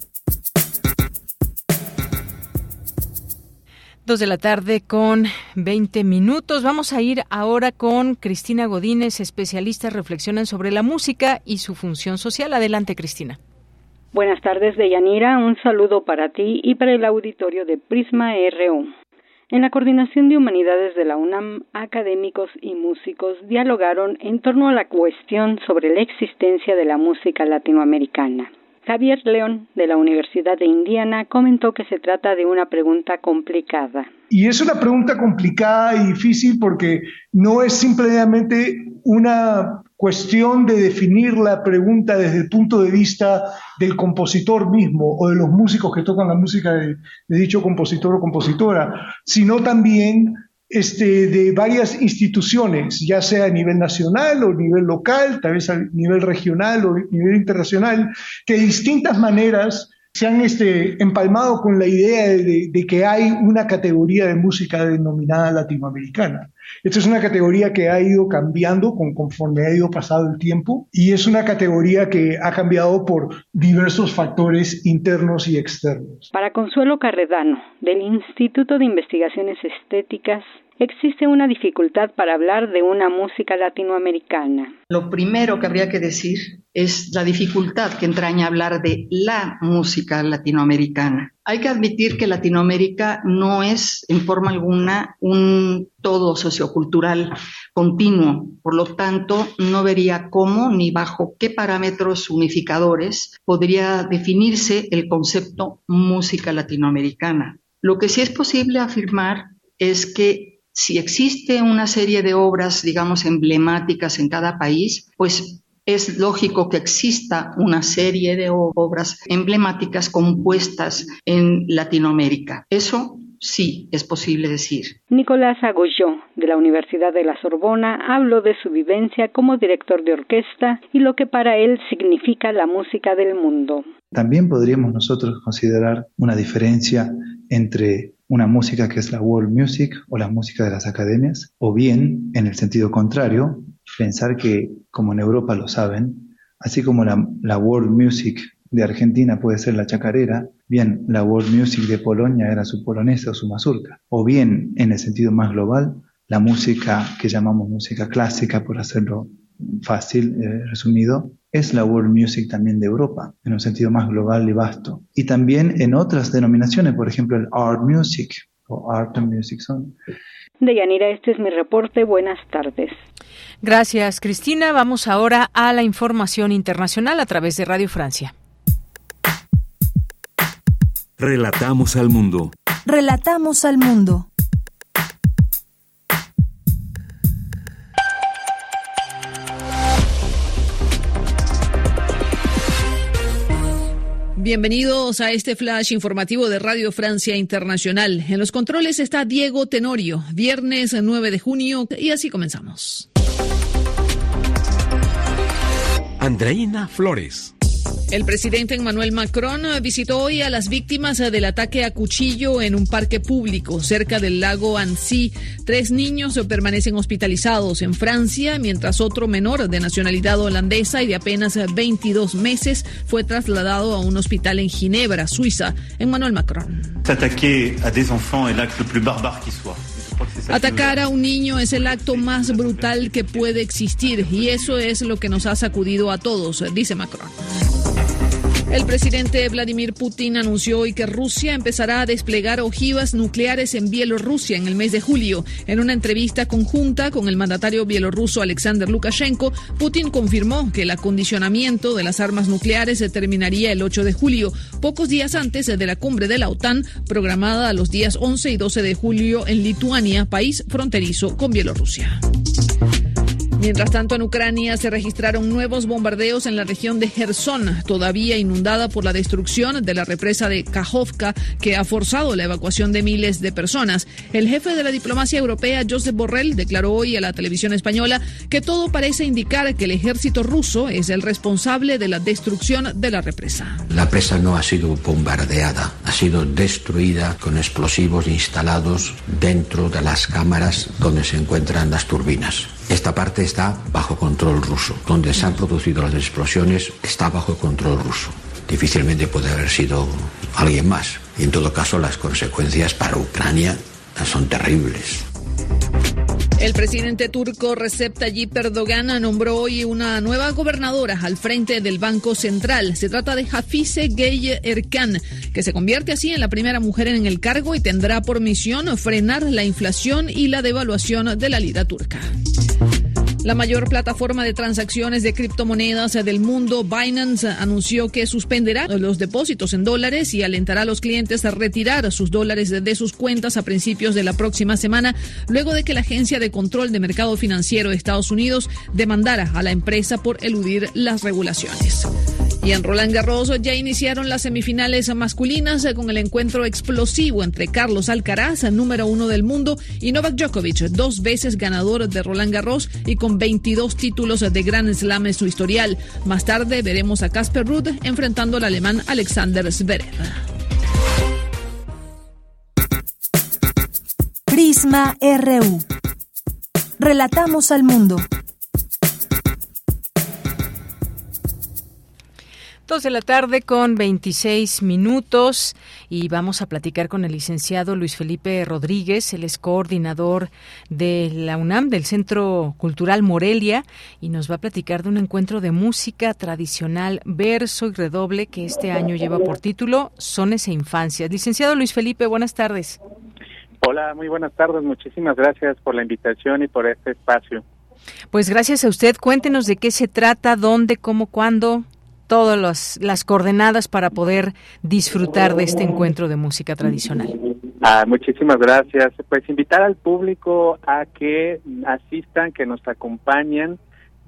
De la tarde con 20 minutos. Vamos a ir ahora con Cristina Godínez, especialistas reflexionan sobre la música y su función social. Adelante, Cristina. Buenas tardes, Deyanira. Un saludo para ti y para el auditorio de Prisma RU. En la Coordinación de Humanidades de la UNAM, académicos y músicos dialogaron en torno a la cuestión sobre la existencia de la música latinoamericana. Javier León, de la Universidad de Indiana, comentó que se trata de una pregunta complicada. Y es una pregunta complicada y difícil porque no es simplemente una cuestión de definir la pregunta desde el punto de vista del compositor mismo o de los músicos que tocan la música de, dicho compositor o compositora, sino también este, de varias instituciones, ya sea a nivel nacional o a nivel local, tal vez a nivel regional o a nivel internacional, que de distintas maneras se han este, empalmado con la idea de, que hay una categoría de música denominada latinoamericana. Esta es una categoría que ha ido cambiando con, conforme ha ido pasado el tiempo y es una categoría que ha cambiado por diversos factores internos y externos. Para Consuelo Carredano, del Instituto de Investigaciones Estéticas existe una dificultad para hablar de una música latinoamericana. Lo primero que habría que decir es la dificultad que entraña hablar de la música latinoamericana. Hay que admitir que Latinoamérica no es en forma alguna un todo sociocultural continuo, por lo tanto no vería cómo ni bajo qué parámetros unificadores podría definirse el concepto música latinoamericana. Lo que sí es posible afirmar es que si existe una serie de obras, digamos, emblemáticas en cada país, pues es lógico que exista una serie de obras emblemáticas compuestas en Latinoamérica. Eso sí es posible decir. Nicolás Agoyó, de la Universidad de la Sorbona, habló de su vivencia como director de orquesta y lo que para él significa la música del mundo. También podríamos nosotros considerar una diferencia entre una música que es la world music o la música de las academias, o bien, en el sentido contrario, pensar que, como en Europa lo saben, así como la, la world music de Argentina puede ser la chacarera, bien la world music de Polonia era su polonesa o su mazurca, o bien, en el sentido más global, la música que llamamos música clásica, por hacerlo fácil, eh, resumido, es la world music también de Europa, en un sentido más global y vasto. Y también en otras denominaciones, por ejemplo, el art music o art and music son. Deyanira, este es mi reporte. Buenas tardes. Gracias, Cristina. Vamos ahora a la información internacional a través de Radio Francia. Relatamos al mundo. Relatamos al mundo. Bienvenidos a este flash informativo de Radio Francia Internacional. En los controles está Diego Tenorio, viernes 9 de junio, y así comenzamos. Andreina Flores. El presidente Emmanuel Macron visitó hoy a las víctimas del ataque a cuchillo en un parque público cerca del lago Annecy. Tres niños permanecen hospitalizados en Francia, mientras otro menor de nacionalidad holandesa y de apenas 22 meses fue trasladado a un hospital en Ginebra, Suiza. Emmanuel Macron. Atacar a un niño es el acto más brutal que puede existir y eso es lo que nos ha sacudido a todos, dice Macron. El presidente Vladimir Putin anunció hoy que Rusia empezará a desplegar ojivas nucleares en Bielorrusia en el mes de julio. En una entrevista conjunta con el mandatario bielorruso Alexander Lukashenko, Putin confirmó que el acondicionamiento de las armas nucleares se terminaría el 8 de julio, pocos días antes de la cumbre de la OTAN, programada a los días 11 y 12 de julio en Lituania, país fronterizo con Bielorrusia. Mientras tanto, en Ucrania se registraron nuevos bombardeos en la región de Gerson, todavía inundada por la destrucción de la represa de Kajovka, que ha forzado la evacuación de miles de personas. El jefe de la diplomacia europea, Josep Borrell, declaró hoy a la televisión española que todo parece indicar que el ejército ruso es el responsable de la destrucción de la represa. La presa no ha sido bombardeada, ha sido destruida con explosivos instalados dentro de las cámaras donde se encuentran las turbinas. Esta parte está bajo control ruso. Donde se han producido las explosiones está bajo control ruso. Difícilmente puede haber sido alguien más. Y en todo caso, las consecuencias para Ucrania son terribles. El presidente turco Recep Tayyip Erdogan nombró hoy una nueva gobernadora al frente del Banco Central. Se trata de Hafize Geye Erkan, que se convierte así en la primera mujer en el cargo y tendrá por misión frenar la inflación y la devaluación de la lira turca. La mayor plataforma de transacciones de criptomonedas del mundo, Binance, anunció que suspenderá los depósitos en dólares y alentará a los clientes a retirar sus dólares de sus cuentas a principios de la próxima semana, luego de que la Agencia de Control de Mercado Financiero de Estados Unidos demandara a la empresa por eludir las regulaciones. Y en Roland Garros ya iniciaron las semifinales masculinas con el encuentro explosivo entre Carlos Alcaraz, número uno del mundo, y Novak Djokovic, dos veces ganador de Roland Garros y con 22 títulos de Grand Slam en su historial. Más tarde veremos a Casper Ruud enfrentando al alemán Alexander Zverev. Prisma RU. Relatamos al mundo. Dos de la tarde con 26 minutos y vamos a platicar con el licenciado Luis Felipe Rodríguez, el es coordinador de la UNAM, del Centro Cultural Morelia, y nos va a platicar de un encuentro de música tradicional, verso y redoble que este año lleva por título Sones e Infancias. Licenciado Luis Felipe, buenas tardes. Hola, muy buenas tardes. Muchísimas gracias por la invitación y por este espacio. Pues gracias a usted. Cuéntenos de qué se trata, dónde, cómo, cuándo todas las coordenadas para poder disfrutar de este encuentro de música tradicional. Ah, muchísimas gracias. Pues invitar al público a que asistan, que nos acompañen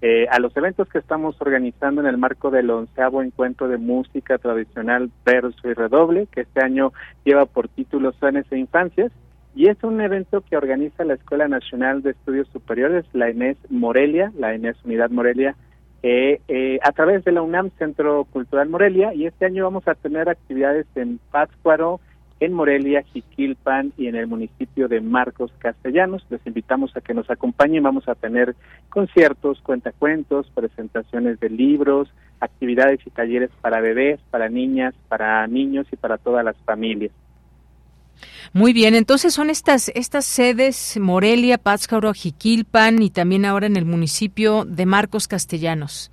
eh, a los eventos que estamos organizando en el marco del onceavo encuentro de música tradicional verso y redoble, que este año lleva por título Sones e Infancias. Y es un evento que organiza la Escuela Nacional de Estudios Superiores, la ENES Morelia, la ENES Unidad Morelia, eh, a través de la UNAM Centro Cultural Morelia y este año vamos a tener actividades en Pátzcuaro, en Morelia, Jiquilpan y en el municipio de Marcos Castellanos. Les invitamos a que nos acompañen. Vamos a tener conciertos, cuentacuentos, presentaciones de libros, actividades y talleres para bebés, para niñas, para niños y para todas las familias. Muy bien, entonces son estas estas sedes Morelia, Pátzcuaro, Jiquilpan y también ahora en el municipio de Marcos Castellanos.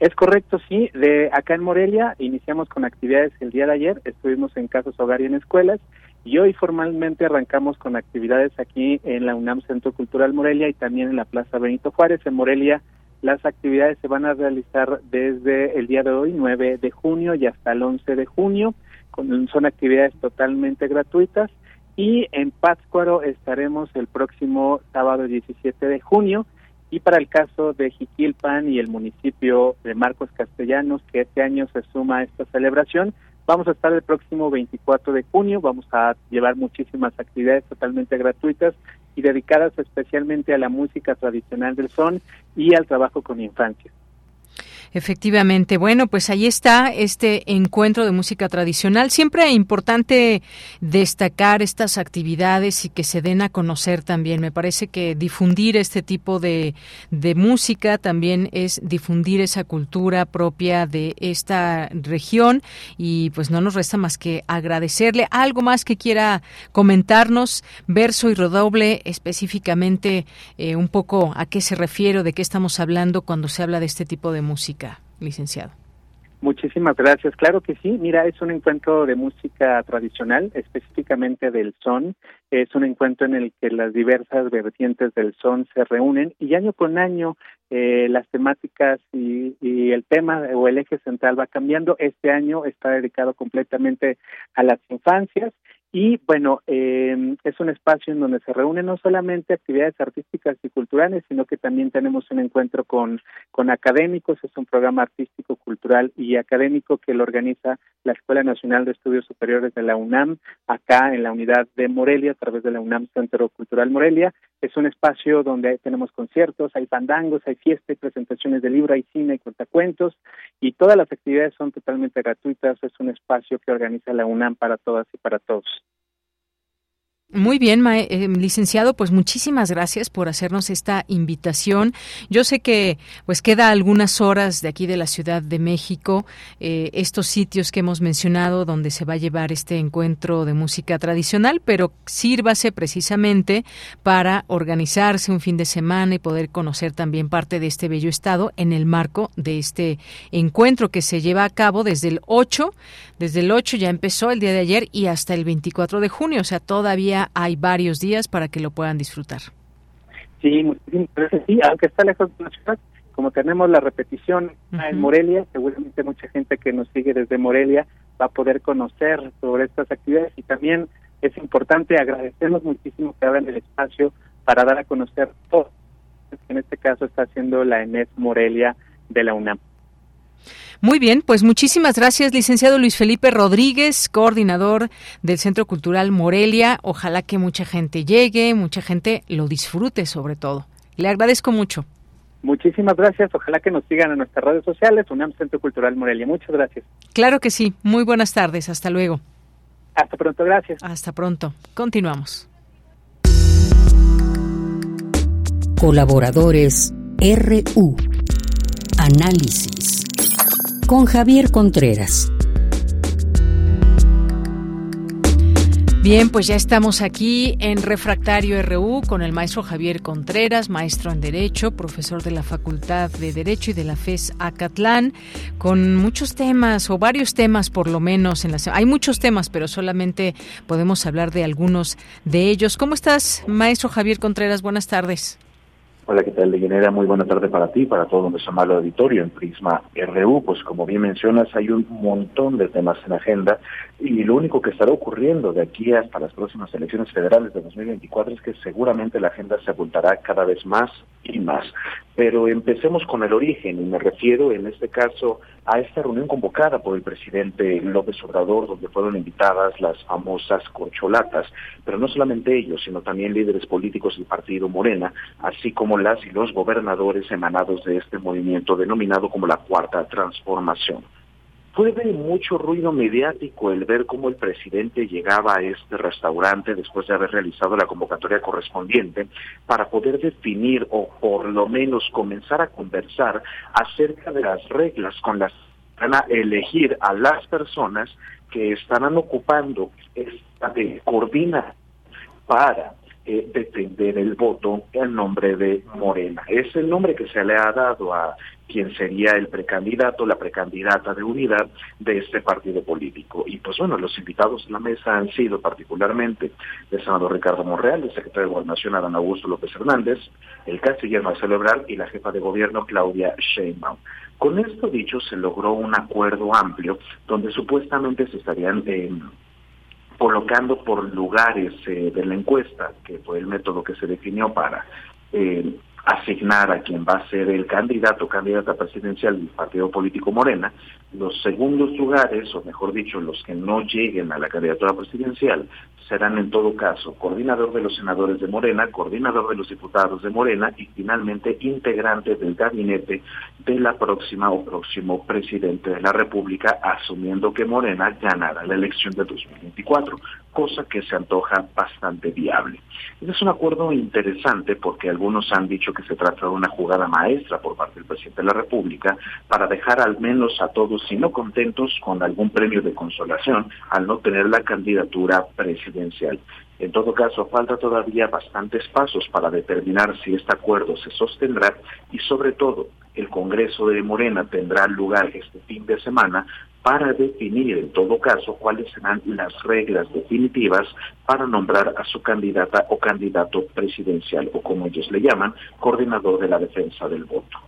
Es correcto, sí. De acá en Morelia iniciamos con actividades el día de ayer, estuvimos en casos hogar y en escuelas y hoy formalmente arrancamos con actividades aquí en la UNAM Centro Cultural Morelia y también en la Plaza Benito Juárez en Morelia. Las actividades se van a realizar desde el día de hoy, 9 de junio, y hasta el 11 de junio son actividades totalmente gratuitas. Y en Pátzcuaro estaremos el próximo sábado 17 de junio. Y para el caso de Jiquilpan y el municipio de Marcos Castellanos que este año se suma a esta celebración vamos a estar el próximo 24 de junio. Vamos a llevar muchísimas actividades totalmente gratuitas y dedicadas especialmente a la música tradicional del son y al trabajo con infancia Efectivamente. Bueno, pues ahí está este encuentro de música tradicional. Siempre es importante destacar estas actividades y que se den a conocer también. Me parece que difundir este tipo de, de música también es difundir esa cultura propia de esta región y pues no nos resta más que agradecerle. Algo más que quiera comentarnos, verso y redoble específicamente eh, un poco a qué se refiere de qué estamos hablando cuando se habla de este tipo de música licenciado. Muchísimas gracias. Claro que sí. Mira, es un encuentro de música tradicional, específicamente del son. Es un encuentro en el que las diversas vertientes del son se reúnen y año con año eh, las temáticas y, y, el tema o el eje central va cambiando. Este año está dedicado completamente a las infancias y bueno, eh, es un espacio en donde se reúnen no solamente actividades artísticas y culturales, sino que también tenemos un encuentro con, con académicos. Es un programa artístico, cultural y académico que lo organiza la Escuela Nacional de Estudios Superiores de la UNAM, acá en la unidad de Morelia, a través de la UNAM Centro Cultural Morelia. Es un espacio donde tenemos conciertos, hay fandangos, hay fiestas, hay presentaciones de libro, hay cine, hay cuentacuentos, y todas las actividades son totalmente gratuitas. Es un espacio que organiza la UNAM para todas y para todos. Muy bien, eh, licenciado, pues muchísimas gracias por hacernos esta invitación. Yo sé que pues queda algunas horas de aquí de la Ciudad de México, eh, estos sitios que hemos mencionado donde se va a llevar este encuentro de música tradicional, pero sírvase precisamente para organizarse un fin de semana y poder conocer también parte de este bello estado en el marco de este encuentro que se lleva a cabo desde el 8, desde el 8 ya empezó el día de ayer y hasta el 24 de junio, o sea, todavía hay varios días para que lo puedan disfrutar. Sí, muchísimas gracias. Sí, aunque está lejos de la ciudad, como tenemos la repetición en Morelia, seguramente mucha gente que nos sigue desde Morelia va a poder conocer sobre estas actividades y también es importante agradecernos muchísimo que abran el espacio para dar a conocer todo. En este caso está haciendo la ENES Morelia de la UNAM. Muy bien, pues muchísimas gracias, licenciado Luis Felipe Rodríguez, coordinador del Centro Cultural Morelia. Ojalá que mucha gente llegue, mucha gente lo disfrute sobre todo. Le agradezco mucho. Muchísimas gracias. Ojalá que nos sigan en nuestras redes sociales, UNAM Centro Cultural Morelia. Muchas gracias. Claro que sí. Muy buenas tardes. Hasta luego. Hasta pronto. Gracias. Hasta pronto. Continuamos. Colaboradores RU. Análisis. Con Javier Contreras. Bien, pues ya estamos aquí en Refractario RU con el maestro Javier Contreras, maestro en Derecho, profesor de la Facultad de Derecho y de la FES Acatlán, con muchos temas o varios temas por lo menos. En la, hay muchos temas, pero solamente podemos hablar de algunos de ellos. ¿Cómo estás, maestro Javier Contreras? Buenas tardes. Hola, ¿qué tal, Leguinera? Muy buena tarde para ti, para todo nuestro malo auditorio en Prisma RU. Pues como bien mencionas, hay un montón de temas en agenda y lo único que estará ocurriendo de aquí hasta las próximas elecciones federales de 2024 es que seguramente la agenda se abultará cada vez más y más. Pero empecemos con el origen y me refiero en este caso a esta reunión convocada por el presidente López Obrador donde fueron invitadas las famosas corcholatas, pero no solamente ellos, sino también líderes políticos del partido Morena, así como las y los gobernadores emanados de este movimiento denominado como la Cuarta Transformación. Fue de mucho ruido mediático el ver cómo el presidente llegaba a este restaurante después de haber realizado la convocatoria correspondiente para poder definir o por lo menos comenzar a conversar acerca de las reglas con las que van a elegir a las personas que estarán ocupando esta de coordina para eh, defender el voto en nombre de Morena. Es el nombre que se le ha dado a quien sería el precandidato, la precandidata de unidad de este partido político. Y pues bueno, los invitados en la mesa han sido particularmente el senador Ricardo Monreal, el secretario de Gobernación Adán Augusto López Hernández, el canciller Marcelo Ebrard y la jefa de gobierno Claudia Sheinbaum. Con esto dicho, se logró un acuerdo amplio donde supuestamente se estarían eh, colocando por lugares eh, de la encuesta, que fue el método que se definió para eh, asignar a quien va a ser el candidato o candidata presidencial del partido político Morena, los segundos lugares, o mejor dicho, los que no lleguen a la candidatura presidencial, serán en todo caso coordinador de los senadores de Morena, coordinador de los diputados de Morena y finalmente integrante del gabinete de la próxima o próximo presidente de la República, asumiendo que Morena ganará la elección de 2024, cosa que se antoja bastante viable. es un acuerdo interesante porque algunos han dicho que se trata de una jugada maestra por parte del presidente de la República para dejar al menos a todos, si no contentos, con algún premio de consolación al no tener la candidatura presidencial. En todo caso, falta todavía bastantes pasos para determinar si este acuerdo se sostendrá y sobre todo el Congreso de Morena tendrá lugar este fin de semana para definir en todo caso cuáles serán las reglas definitivas para nombrar a su candidata o candidato presidencial o como ellos le llaman, coordinador de la defensa del voto.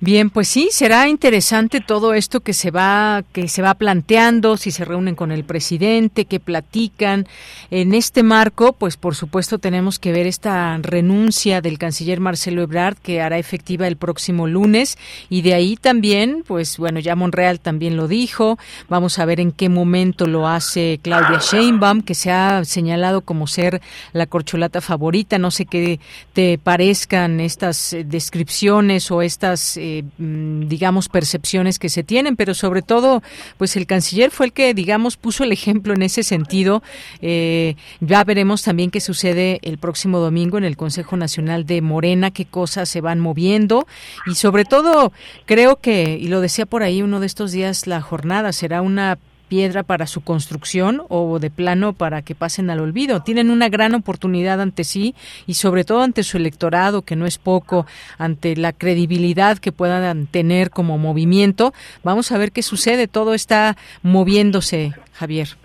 Bien, pues sí, será interesante todo esto que se va que se va planteando, si se reúnen con el presidente, que platican. En este marco, pues por supuesto tenemos que ver esta renuncia del canciller Marcelo Ebrard que hará efectiva el próximo lunes y de ahí también, pues bueno, ya Monreal también lo dijo. Vamos a ver en qué momento lo hace Claudia Sheinbaum, que se ha señalado como ser la corcholata favorita. No sé qué te parezcan estas descripciones o estas eh, mm, digamos, percepciones que se tienen, pero sobre todo, pues el canciller fue el que, digamos, puso el ejemplo en ese sentido. Eh, ya veremos también qué sucede el próximo domingo en el Consejo Nacional de Morena, qué cosas se van moviendo y sobre todo, creo que, y lo decía por ahí uno de estos días, la jornada será una piedra para su construcción o de plano para que pasen al olvido. Tienen una gran oportunidad ante sí y sobre todo ante su electorado, que no es poco, ante la credibilidad que puedan tener como movimiento. Vamos a ver qué sucede. Todo está moviéndose, Javier.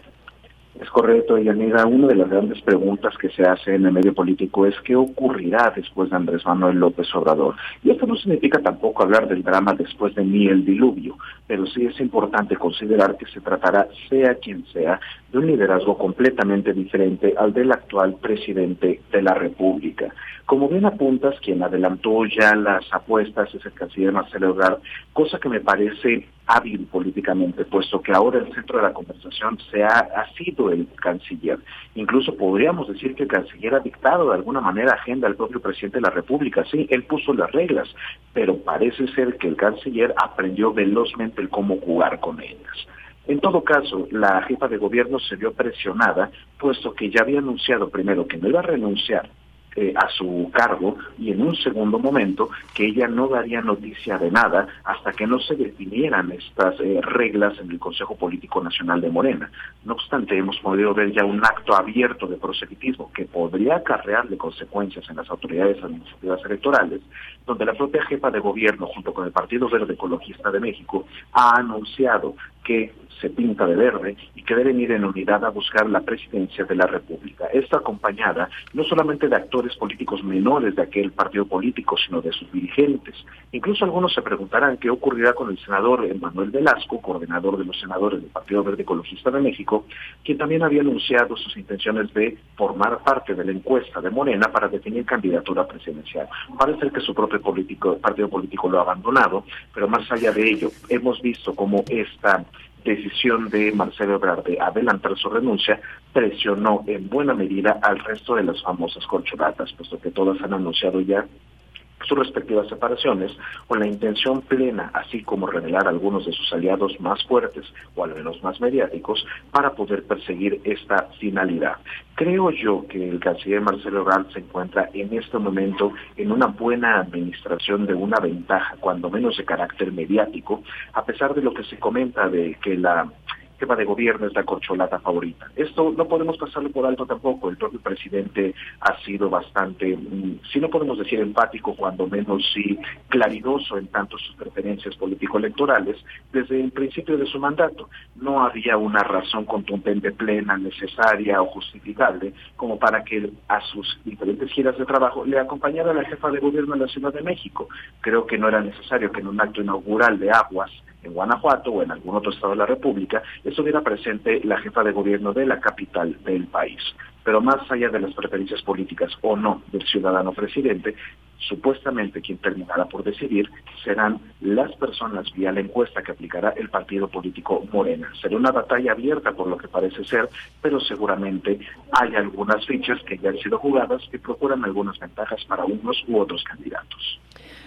Es correcto, Yanira. Una de las grandes preguntas que se hace en el medio político es qué ocurrirá después de Andrés Manuel López Obrador. Y esto no significa tampoco hablar del drama después de mí el diluvio, pero sí es importante considerar que se tratará, sea quien sea, de un liderazgo completamente diferente al del actual presidente de la República. Como bien apuntas, quien adelantó ya las apuestas es el canciller Marcelo Ebrard, cosa que me parece hábil políticamente, puesto que ahora el centro de la conversación se ha, ha sido el canciller. Incluso podríamos decir que el canciller ha dictado de alguna manera agenda al propio presidente de la República. Sí, él puso las reglas, pero parece ser que el canciller aprendió velozmente el cómo jugar con ellas. En todo caso, la jefa de gobierno se vio presionada, puesto que ya había anunciado primero que no iba a renunciar eh, a su cargo y en un segundo momento que ella no daría noticia de nada hasta que no se definieran estas eh, reglas en el Consejo Político Nacional de Morena. No obstante, hemos podido ver ya un acto abierto de proselitismo que podría acarrearle consecuencias en las autoridades administrativas electorales, donde la propia jefa de gobierno, junto con el Partido Verde Ecologista de México, ha anunciado que se pinta de verde y que deben ir en unidad a buscar la presidencia de la República. Está acompañada no solamente de actores políticos menores de aquel partido político, sino de sus dirigentes. Incluso algunos se preguntarán qué ocurrirá con el senador Manuel Velasco, coordinador de los senadores del Partido Verde Ecologista de México, quien también había anunciado sus intenciones de formar parte de la encuesta de Morena para definir candidatura presidencial. Parece que su propio político, partido político lo ha abandonado, pero más allá de ello, hemos visto cómo esta decisión de Marcelo Ebrard de adelantar su renuncia presionó en buena medida al resto de las famosas corcholatas, puesto que todas han anunciado ya sus respectivas separaciones, con la intención plena, así como revelar algunos de sus aliados más fuertes o al menos más mediáticos, para poder perseguir esta finalidad. Creo yo que el canciller Marcelo Ebrard se encuentra en este momento en una buena administración de una ventaja, cuando menos de carácter mediático, a pesar de lo que se comenta de que la tema de gobierno es la corcholata favorita. Esto no podemos pasarlo por alto tampoco. El propio presidente ha sido bastante, mm, si no podemos decir empático, cuando menos sí claridoso en tanto sus preferencias político-electorales desde el principio de su mandato. No había una razón contundente, plena, necesaria o justificable como para que a sus diferentes giras de trabajo le acompañara la jefa de gobierno en la Ciudad de México. Creo que no era necesario que en un acto inaugural de aguas en Guanajuato o en algún otro estado de la República, estuviera presente la jefa de gobierno de la capital del país. Pero más allá de las preferencias políticas o no del ciudadano presidente, supuestamente quien terminará por decidir serán las personas vía la encuesta que aplicará el partido político Morena. Será una batalla abierta por lo que parece ser, pero seguramente hay algunas fichas que ya han sido jugadas que procuran algunas ventajas para unos u otros candidatos.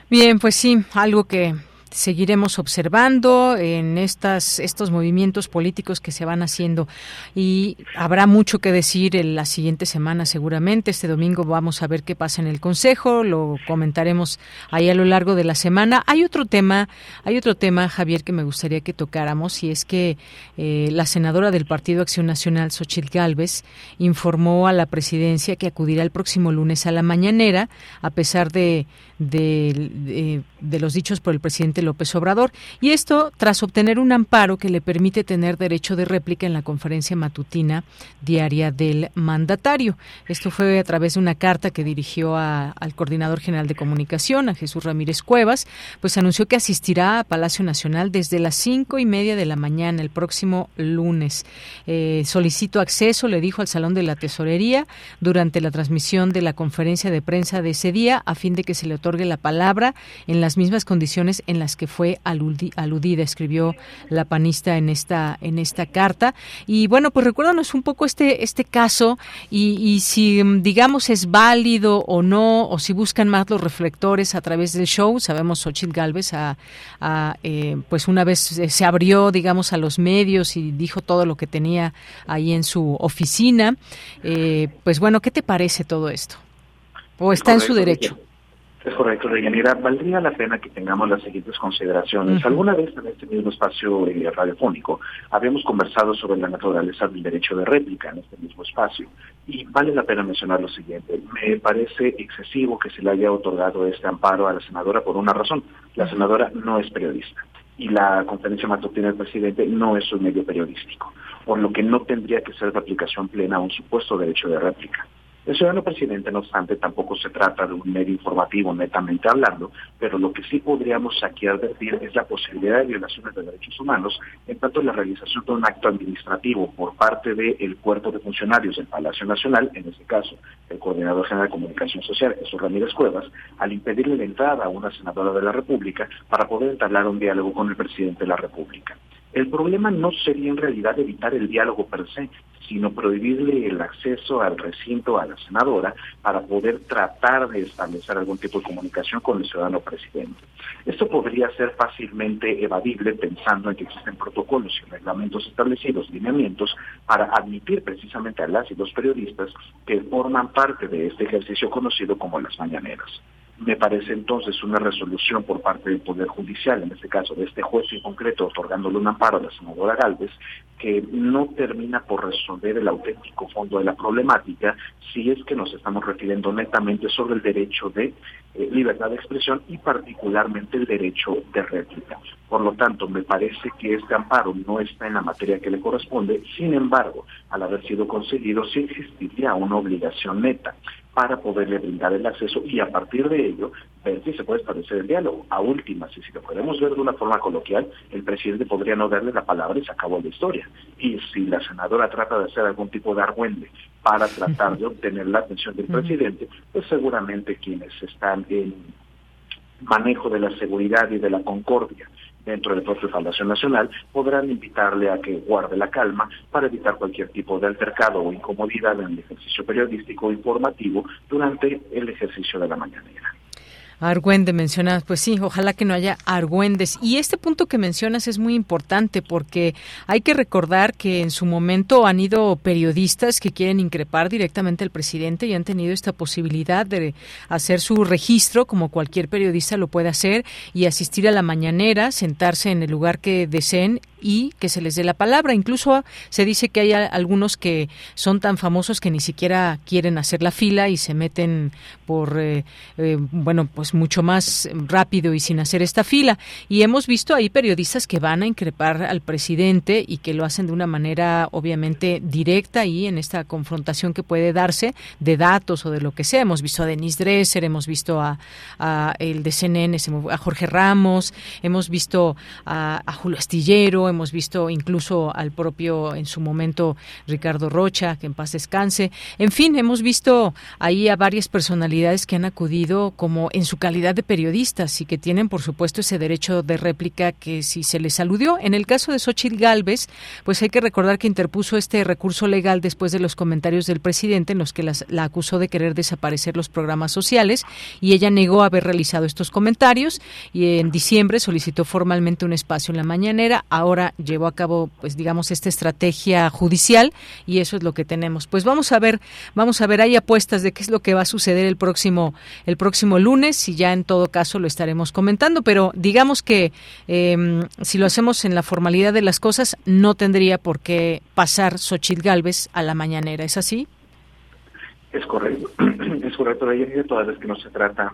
Bien, pues sí, algo que seguiremos observando en estas estos movimientos políticos que se van haciendo. Y habrá mucho que decir en la siguiente semana seguramente. Este domingo vamos a ver qué pasa en el consejo lo comentaremos ahí a lo largo de la semana. Hay otro tema hay otro tema Javier que me gustaría que tocáramos y es que eh, la senadora del Partido Acción Nacional Xochitl Gálvez informó a la presidencia que acudirá el próximo lunes a la mañanera a pesar de de, de, los dichos por el presidente López Obrador. Y esto tras obtener un amparo que le permite tener derecho de réplica en la conferencia matutina diaria del mandatario. Esto fue a través de una carta que dirigió al coordinador general de comunicación, a Jesús Ramírez Cuevas, pues anunció que asistirá a Palacio Nacional desde las cinco y media de la mañana el próximo lunes. Eh, solicito acceso, le dijo al Salón de la Tesorería durante la transmisión de la conferencia de prensa de ese día a fin de que se le otorgue la palabra en las mismas condiciones en las que fue aludida, escribió la panista en esta, en esta carta. Y bueno, pues recuérdanos un poco este, este caso y, si digamos es válido o no, o si buscan más los reflectores a través del show. Sabemos Xochitl Galvez a, eh, pues una vez se abrió, digamos, a los medios y dijo todo lo que tenía ahí en su oficina. Eh, pues bueno, ¿qué te parece todo esto? ¿O está en su derecho? Es correcto, Deyanira. Valdría la pena que tengamos las siguientes consideraciones. Alguna vez en este mismo espacio eh, radiofónico habíamos conversado sobre la naturaleza del derecho de réplica en este mismo espacio. Y vale la pena mencionar lo siguiente. Me parece excesivo que se le haya otorgado este amparo a la senadora por una razón. La senadora no es periodista y la conferencia matutina del presidente no es un medio periodístico. por lo que no tendría que ser de aplicación plena un supuesto derecho de réplica. El ciudadano presidente, no obstante, tampoco se trata de un medio informativo netamente hablando, pero lo que sí podríamos aquí advertir es la posibilidad de violaciones de derechos humanos en tanto la realización de un acto administrativo por parte del cuerpo de funcionarios del Palacio Nacional, en este caso el Coordinador General de Comunicación Social, Jesús Ramírez Cuevas, al impedirle la entrada a una senadora de la República para poder entablar un diálogo con el presidente de la República. El problema no sería en realidad evitar el diálogo per se, sino prohibirle el acceso al recinto a la senadora para poder tratar de establecer algún tipo de comunicación con el ciudadano presidente. Esto podría ser fácilmente evadible pensando en que existen protocolos y reglamentos establecidos, lineamientos, para admitir precisamente a las y los periodistas que forman parte de este ejercicio conocido como las mañaneras. Me parece entonces una resolución por parte del Poder Judicial, en este caso de este juez en concreto, otorgándole un amparo a la senadora Galvez, que no termina por resolver el auténtico fondo de la problemática si es que nos estamos refiriendo netamente sobre el derecho de eh, libertad de expresión y particularmente el derecho de réplica. Por lo tanto, me parece que este amparo no está en la materia que le corresponde, sin embargo, al haber sido concedido, sí existiría una obligación neta para poderle brindar el acceso y a partir de ello ver si se puede establecer el diálogo. A últimas, y si lo podemos ver de una forma coloquial, el presidente podría no darle la palabra y se acabó la historia. Y si la senadora trata de hacer algún tipo de argüende para tratar de obtener la atención del presidente, pues seguramente quienes están en manejo de la seguridad y de la concordia dentro del propio Palacio Nacional, podrán invitarle a que guarde la calma para evitar cualquier tipo de altercado o incomodidad en el ejercicio periodístico o informativo durante el ejercicio de la mañanera. Argüende mencionas, pues sí, ojalá que no haya argüendes. Y este punto que mencionas es muy importante porque hay que recordar que en su momento han ido periodistas que quieren increpar directamente al presidente y han tenido esta posibilidad de hacer su registro, como cualquier periodista lo puede hacer, y asistir a la mañanera, sentarse en el lugar que deseen y que se les dé la palabra. Incluso se dice que hay algunos que son tan famosos que ni siquiera quieren hacer la fila y se meten por, eh, eh, bueno, pues mucho más rápido y sin hacer esta fila. Y hemos visto ahí periodistas que van a increpar al presidente y que lo hacen de una manera obviamente directa y en esta confrontación que puede darse de datos o de lo que sea. Hemos visto a Denis Dresser, hemos visto a, el de CNN, a Jorge Ramos, hemos visto a, a Julio Astillero, hemos visto incluso al propio en su momento Ricardo Rocha, que en paz descanse. En fin, hemos visto ahí a varias personalidades que han acudido como en su calidad de periodistas y que tienen, por supuesto, ese derecho de réplica que si se les aludió. En el caso de Xochitl Galvez, pues hay que recordar que interpuso este recurso legal después de los comentarios del presidente en los que la acusó de querer desaparecer los programas sociales y ella negó haber realizado estos comentarios y en diciembre solicitó formalmente un espacio en la mañanera. Ahora llevó a cabo, pues digamos, esta estrategia judicial y eso es lo que tenemos. Pues vamos a ver, vamos a ver, hay apuestas de qué es lo que va a suceder el próximo, el próximo lunes y ya en todo caso lo estaremos comentando, pero digamos que em, si lo hacemos en la formalidad de las cosas, no tendría por qué pasar Xochitl Galvez a la mañanera, ¿es así? Es correcto, es correcto, de toda vez que no se trata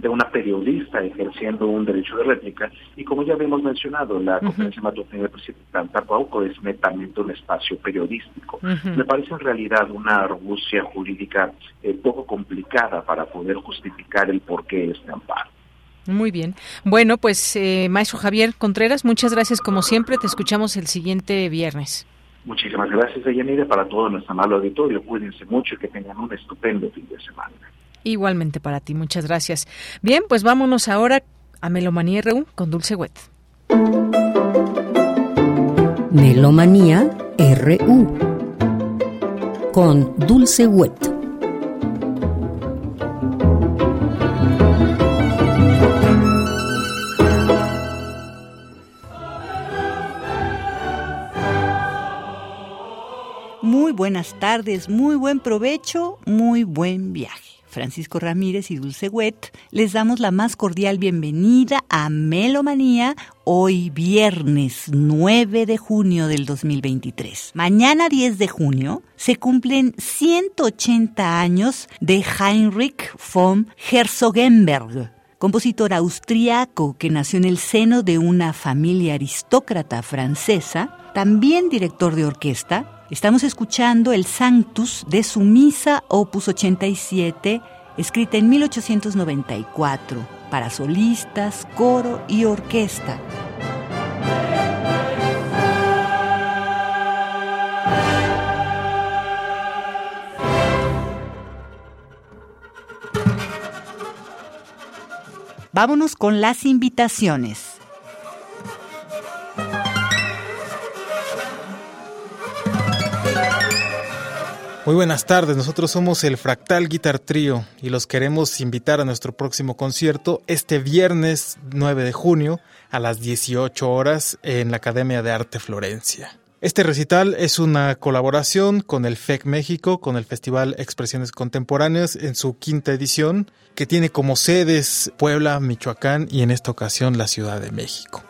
de una periodista ejerciendo un derecho de réplica y como ya habíamos mencionado, la conferencia matutina del presidente tampoco es netamente un espacio periodístico. Me parece en realidad una argucia jurídica eh, poco complicada para poder justificar el porqué de este amparo. Muy bien. Bueno, pues eh, maestro Javier Contreras, muchas gracias como siempre. Te escuchamos el siguiente viernes. Muchísimas gracias, Deyanira, para todo nuestro amable auditorio. Cuídense mucho y que tengan un estupendo fin de semana. Igualmente para ti, muchas gracias. Bien, pues vámonos ahora a Melomanía RU con Dulce Wet. Melomanía RU con Dulce Wet. Muy buenas tardes, muy buen provecho, muy buen viaje. Francisco Ramírez y Dulce Wet, les damos la más cordial bienvenida a Melomanía hoy viernes 9 de junio del 2023. Mañana 10 de junio se cumplen 180 años de Heinrich von Herzogenberg compositor austriaco que nació en el seno de una familia aristócrata francesa, también director de orquesta. Estamos escuchando el Sanctus de su misa opus 87, escrita en 1894 para solistas, coro y orquesta. Vámonos con las invitaciones. Muy buenas tardes, nosotros somos el Fractal Guitar Trio y los queremos invitar a nuestro próximo concierto este viernes 9 de junio a las 18 horas en la Academia de Arte Florencia. Este recital es una colaboración con el FEC México, con el Festival Expresiones Contemporáneas en su quinta edición, que tiene como sedes Puebla, Michoacán y en esta ocasión la Ciudad de México.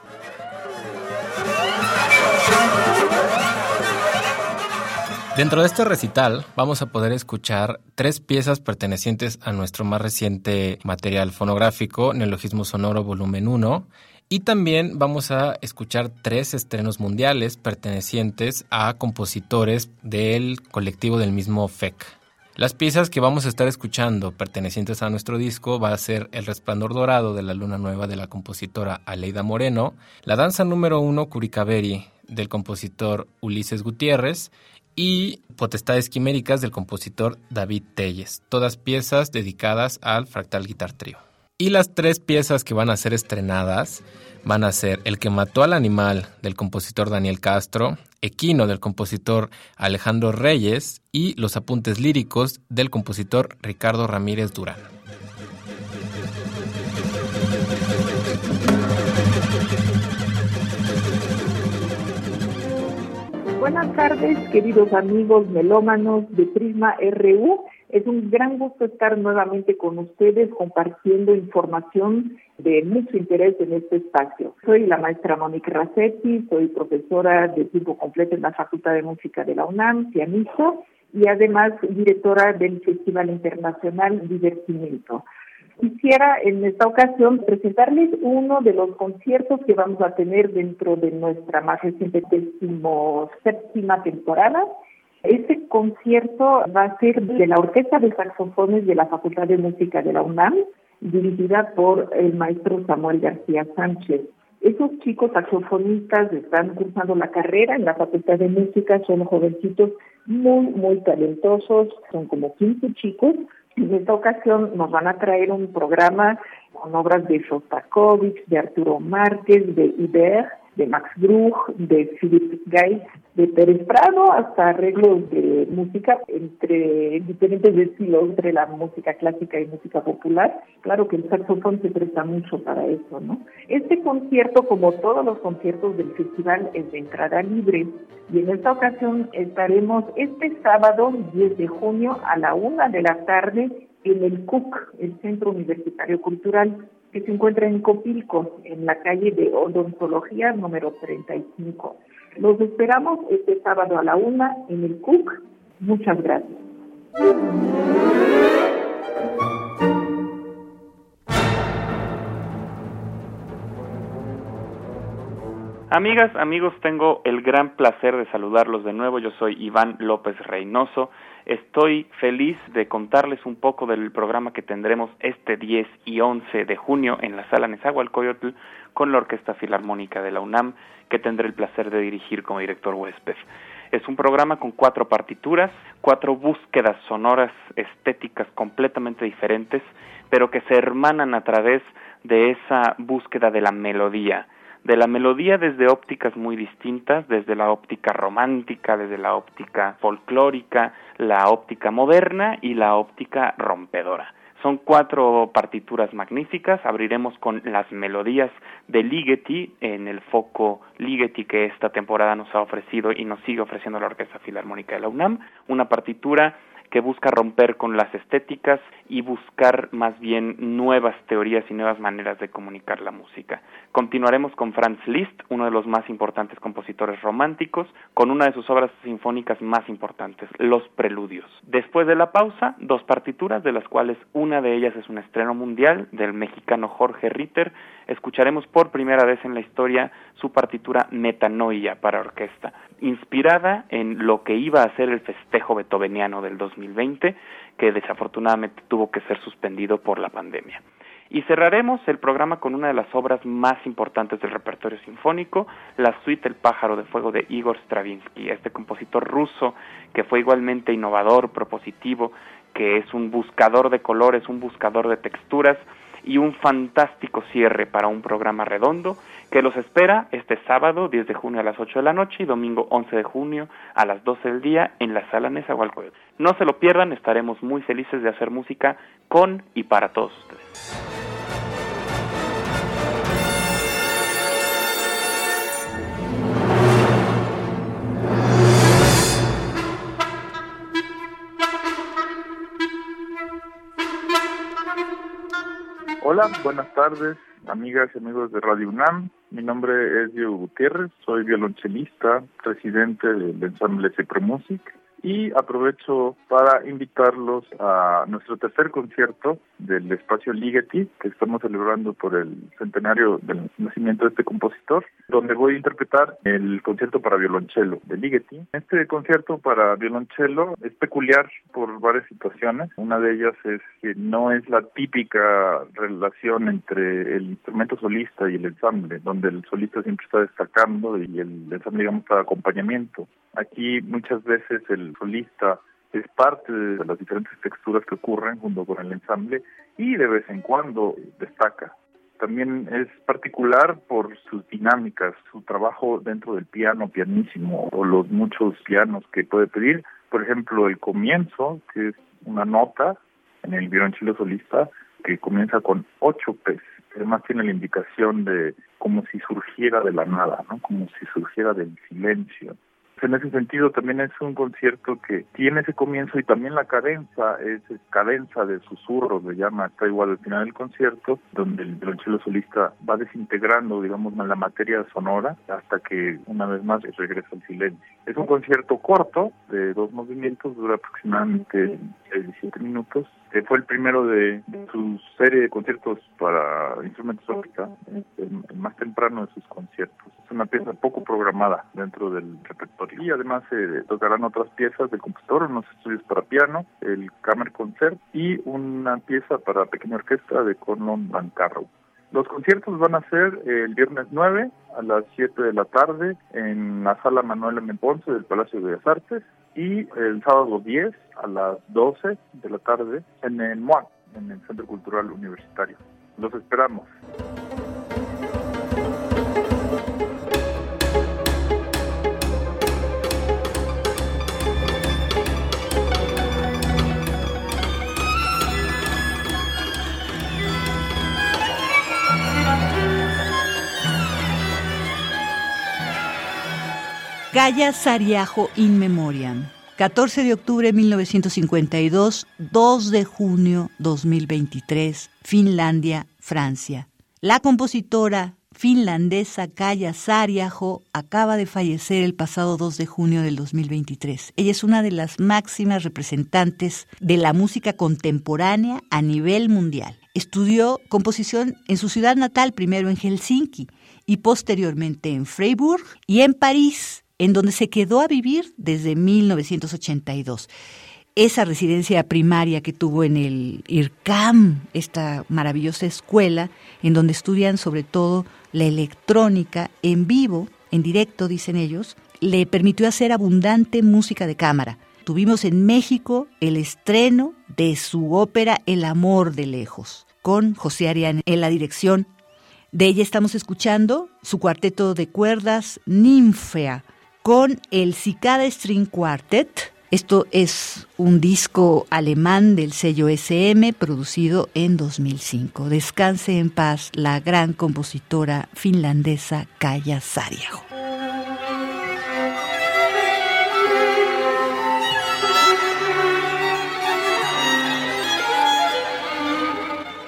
Dentro de este recital vamos a poder escuchar tres piezas pertenecientes a nuestro más reciente material fonográfico, Neologismo Sonoro Volumen 1, y también vamos a escuchar tres estrenos mundiales pertenecientes a compositores del colectivo del mismo FEC. Las piezas que vamos a estar escuchando pertenecientes a nuestro disco va a ser El Resplandor Dorado de la Luna Nueva de la compositora Aleida Moreno, la danza número uno Curicaveri del compositor Ulises Gutiérrez y Potestades Quiméricas del compositor David Telles, todas piezas dedicadas al Fractal Guitar Trio. Y las tres piezas que van a ser estrenadas van a ser El que mató al animal del compositor Daniel Castro, Equino del compositor Alejandro Reyes y Los apuntes líricos del compositor Ricardo Ramírez Durán. Buenas tardes, queridos amigos melómanos de Prisma RU. Es un gran gusto estar nuevamente con ustedes compartiendo información de mucho interés en este espacio. Soy la maestra Mónica Racetti, soy profesora de tiempo completo en la Facultad de Música de la UNAM, pianista, y además directora del Festival Internacional Divertimiento. Quisiera en esta ocasión presentarles uno de los conciertos que vamos a tener dentro de nuestra más reciente séptima temporada. Este concierto va a ser de la Orquesta de Saxofones de la Facultad de Música de la UNAM, dirigida por el maestro Samuel García Sánchez. Esos chicos saxofonistas están cursando la carrera en la Facultad de Música, son jovencitos muy, muy talentosos, son como 15 chicos, en esta ocasión nos van a traer un programa con obras de Shostakovich, de Arturo Márquez, de Iber, de Max Bruch, de Philip Geis, de Pérez Prado, hasta arreglos de música entre diferentes estilos, entre la música clásica y música popular. Claro que el saxofón se presta mucho para eso, ¿no? Este concierto, como todos los conciertos del festival, es de entrada libre y en esta ocasión estaremos este sábado 10 de junio a la una de la tarde en el CUC, el Centro Universitario Cultural que se encuentra en Copilco, en la calle de Odontología número 35. Los esperamos este sábado a la una en el CUC. Muchas gracias. Amigas, amigos, tengo el gran placer de saludarlos de nuevo. Yo soy Iván López Reynoso. Estoy feliz de contarles un poco del programa que tendremos este 10 y 11 de junio en la sala Nezahualcóyotl con la Orquesta Filarmónica de la UNAM, que tendré el placer de dirigir como director huésped. Es un programa con cuatro partituras, cuatro búsquedas sonoras estéticas completamente diferentes, pero que se hermanan a través de esa búsqueda de la melodía de la melodía desde ópticas muy distintas, desde la óptica romántica, desde la óptica folclórica, la óptica moderna y la óptica rompedora. Son cuatro partituras magníficas. Abriremos con las melodías de Ligeti en el foco Ligeti que esta temporada nos ha ofrecido y nos sigue ofreciendo la Orquesta Filarmónica de la UNAM. Una partitura que busca romper con las estéticas y buscar más bien nuevas teorías y nuevas maneras de comunicar la música. Continuaremos con Franz Liszt, uno de los más importantes compositores románticos, con una de sus obras sinfónicas más importantes, Los Preludios. Después de la pausa, dos partituras, de las cuales una de ellas es un estreno mundial del mexicano Jorge Ritter. Escucharemos por primera vez en la historia su partitura Metanoia para orquesta, inspirada en lo que iba a ser el festejo beethoveniano del 2020, que desafortunadamente tuvo que ser suspendido por la pandemia. Y cerraremos el programa con una de las obras más importantes del repertorio sinfónico, la suite El pájaro de fuego de Igor Stravinsky, este compositor ruso que fue igualmente innovador, propositivo, que es un buscador de colores, un buscador de texturas y un fantástico cierre para un programa redondo que los espera este sábado 10 de junio a las 8 de la noche y domingo 11 de junio a las 12 del día en la sala Nezahualcóyotl. No se lo pierdan, estaremos muy felices de hacer música con y para todos ustedes. Hola, buenas tardes, amigas y amigos de Radio UNAM. Mi nombre es Diego Gutiérrez, soy violonchelista, presidente del ensamble Music y aprovecho para invitarlos a nuestro tercer concierto del espacio Ligeti que estamos celebrando por el centenario del nacimiento de este compositor, donde voy a interpretar el concierto para violonchelo de Ligeti. Este concierto para violonchelo es peculiar por varias situaciones. Una de ellas es que no es la típica relación entre el instrumento solista y el ensamble, donde el solista siempre está destacando y el ensamble digamos de acompañamiento. Aquí muchas veces el solista es parte de las diferentes texturas que ocurren junto con el ensamble y de vez en cuando destaca. También es particular por sus dinámicas, su trabajo dentro del piano pianísimo o los muchos pianos que puede pedir. Por ejemplo, el comienzo, que es una nota en el violonchelo solista que comienza con ocho P's. Además tiene la indicación de como si surgiera de la nada, ¿no? como si surgiera del silencio en ese sentido también es un concierto que tiene ese comienzo y también la cadenza, es cadenza de susurro, le llama, está igual al final del concierto, donde el violonchelo solista va desintegrando, digamos, la materia sonora hasta que una vez más regresa al silencio. Es un concierto corto, de dos movimientos, dura aproximadamente 17 minutos. Eh, fue el primero de, su serie de conciertos para instrumentos óptica, el, más temprano de sus conciertos. Es una pieza poco programada dentro del repertorio. Y además se tocarán otras piezas del compositor, unos estudios para piano, el Kammerkonzert y una pieza para pequeña orquesta de Conlon Van Carrow. Los conciertos van a ser el viernes 9 a las 7 de la tarde en la sala Manuel M. Ponce del Palacio de Bellas Artes y el sábado 10 a las 12 de la tarde en el MOAC, en el Centro Cultural Universitario. Los esperamos. Gaya Sariajo in Memoriam. 14 de octubre de 1952, 2 de junio 2023, Finlandia, Francia. La compositora finlandesa Kaya Sariajo acaba de fallecer el pasado 2 de junio del 2023. Ella es una de las máximas representantes de la música contemporánea a nivel mundial. Estudió composición en su ciudad natal, primero en Helsinki y posteriormente en Freiburg y en París en donde se quedó a vivir desde 1982. Esa residencia primaria que tuvo en el IRCAM, esta maravillosa escuela, en donde estudian sobre todo la electrónica en vivo, en directo, dicen ellos, le permitió hacer abundante música de cámara. Tuvimos en México el estreno de su ópera El amor de lejos, con José Arián en la dirección. De ella estamos escuchando su cuarteto de cuerdas Ninfea, con el Cicada String Quartet. Esto es un disco alemán del sello SM producido en 2005. Descanse en paz la gran compositora finlandesa Kaya Sarjaho.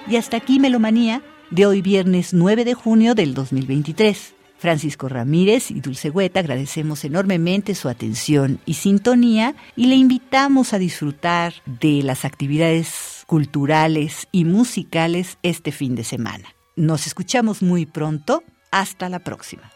Y hasta aquí Melomanía de hoy viernes 9 de junio del 2023. Francisco Ramírez y Dulce Hueta agradecemos enormemente su atención y sintonía y le invitamos a disfrutar de las actividades culturales y musicales este fin de semana. Nos escuchamos muy pronto. Hasta la próxima.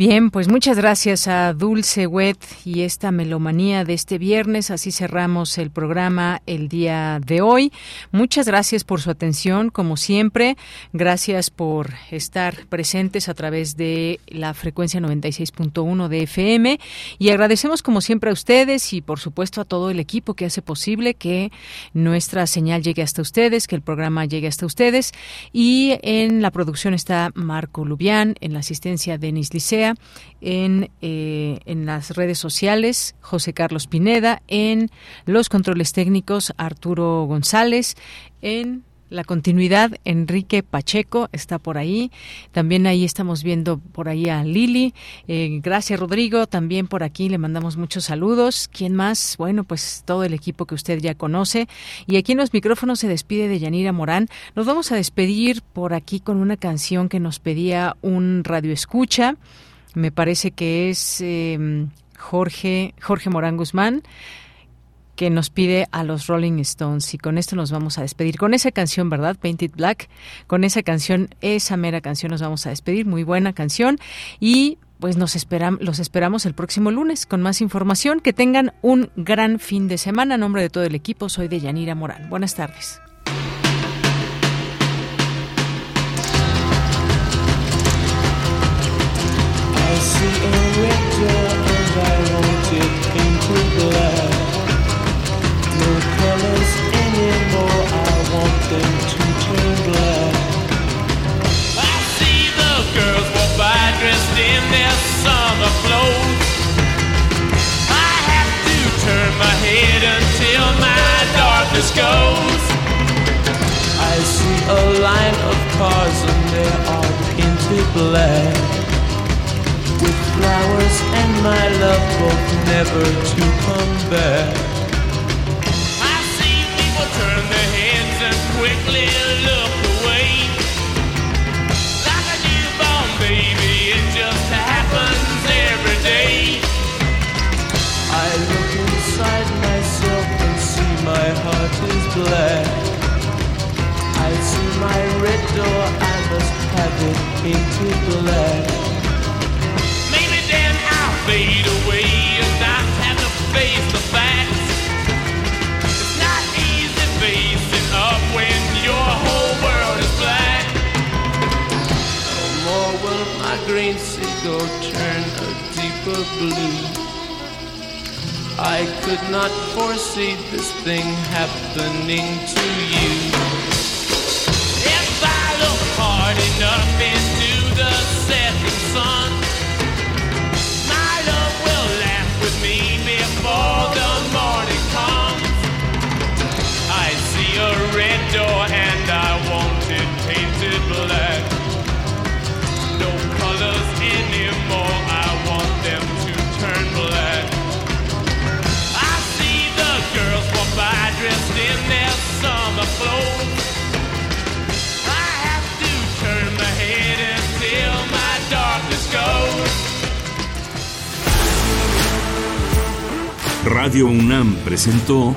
Bien, pues muchas gracias a Dulce Wet y esta melomanía de este viernes. Así cerramos el programa el día de hoy. Muchas gracias por su atención, como siempre. Gracias por estar presentes a través de la frecuencia 96.1 de FM. Y agradecemos, como siempre, a ustedes y, por supuesto, a todo el equipo que hace posible que nuestra señal llegue hasta ustedes, que el programa llegue hasta ustedes. Y en la producción está Marco Lubián, en la asistencia Denis Licea en, eh, en las redes sociales, José Carlos Pineda, en los controles técnicos, Arturo González, en la continuidad, Enrique Pacheco está por ahí. También ahí estamos viendo por ahí a Lili. Eh, gracias, Rodrigo. También por aquí le mandamos muchos saludos. ¿Quién más? Bueno, pues todo el equipo que usted ya conoce. Y aquí en los micrófonos se despide de Yanira Morán. Nos vamos a despedir por aquí con una canción que nos pedía un radio escucha me parece que es em, Jorge, Jorge Morán Guzmán que nos pide a los Rolling Stones y con esto nos vamos a despedir. Con esa canción, ¿verdad? Painted Black. Con esa canción, esa mera canción nos vamos a despedir. Muy buena canción. Y pues nos esperamos, los esperamos el próximo lunes con más información. Que tengan un gran fin de semana. A nombre de todo el equipo, soy de Yanira Morán. Buenas tardes. No colors anymore, I want them to turn black. I see the girls walk by dressed in their summer clothes. I have to turn my head until my darkness goes. I see a line of cars and they are painted black with flowers and my love both never to come back. I see people turn their heads and quickly look away. Like a newborn baby, it just happens every day. I look inside myself and see my heart is black. I see my red door, I must have it painted black fade away and have to face the facts. It's not easy facing up when your whole world is black. No more will my green turn a deeper blue. I could not foresee this thing happening to you. If I look hard enough into the setting sun. A red door and I want it painted black. No colors anymore, I want them to turn black. I see the girls walk by dressed in their summer clothes. I have to turn my head until my darkness goes. Radio UNAM presentó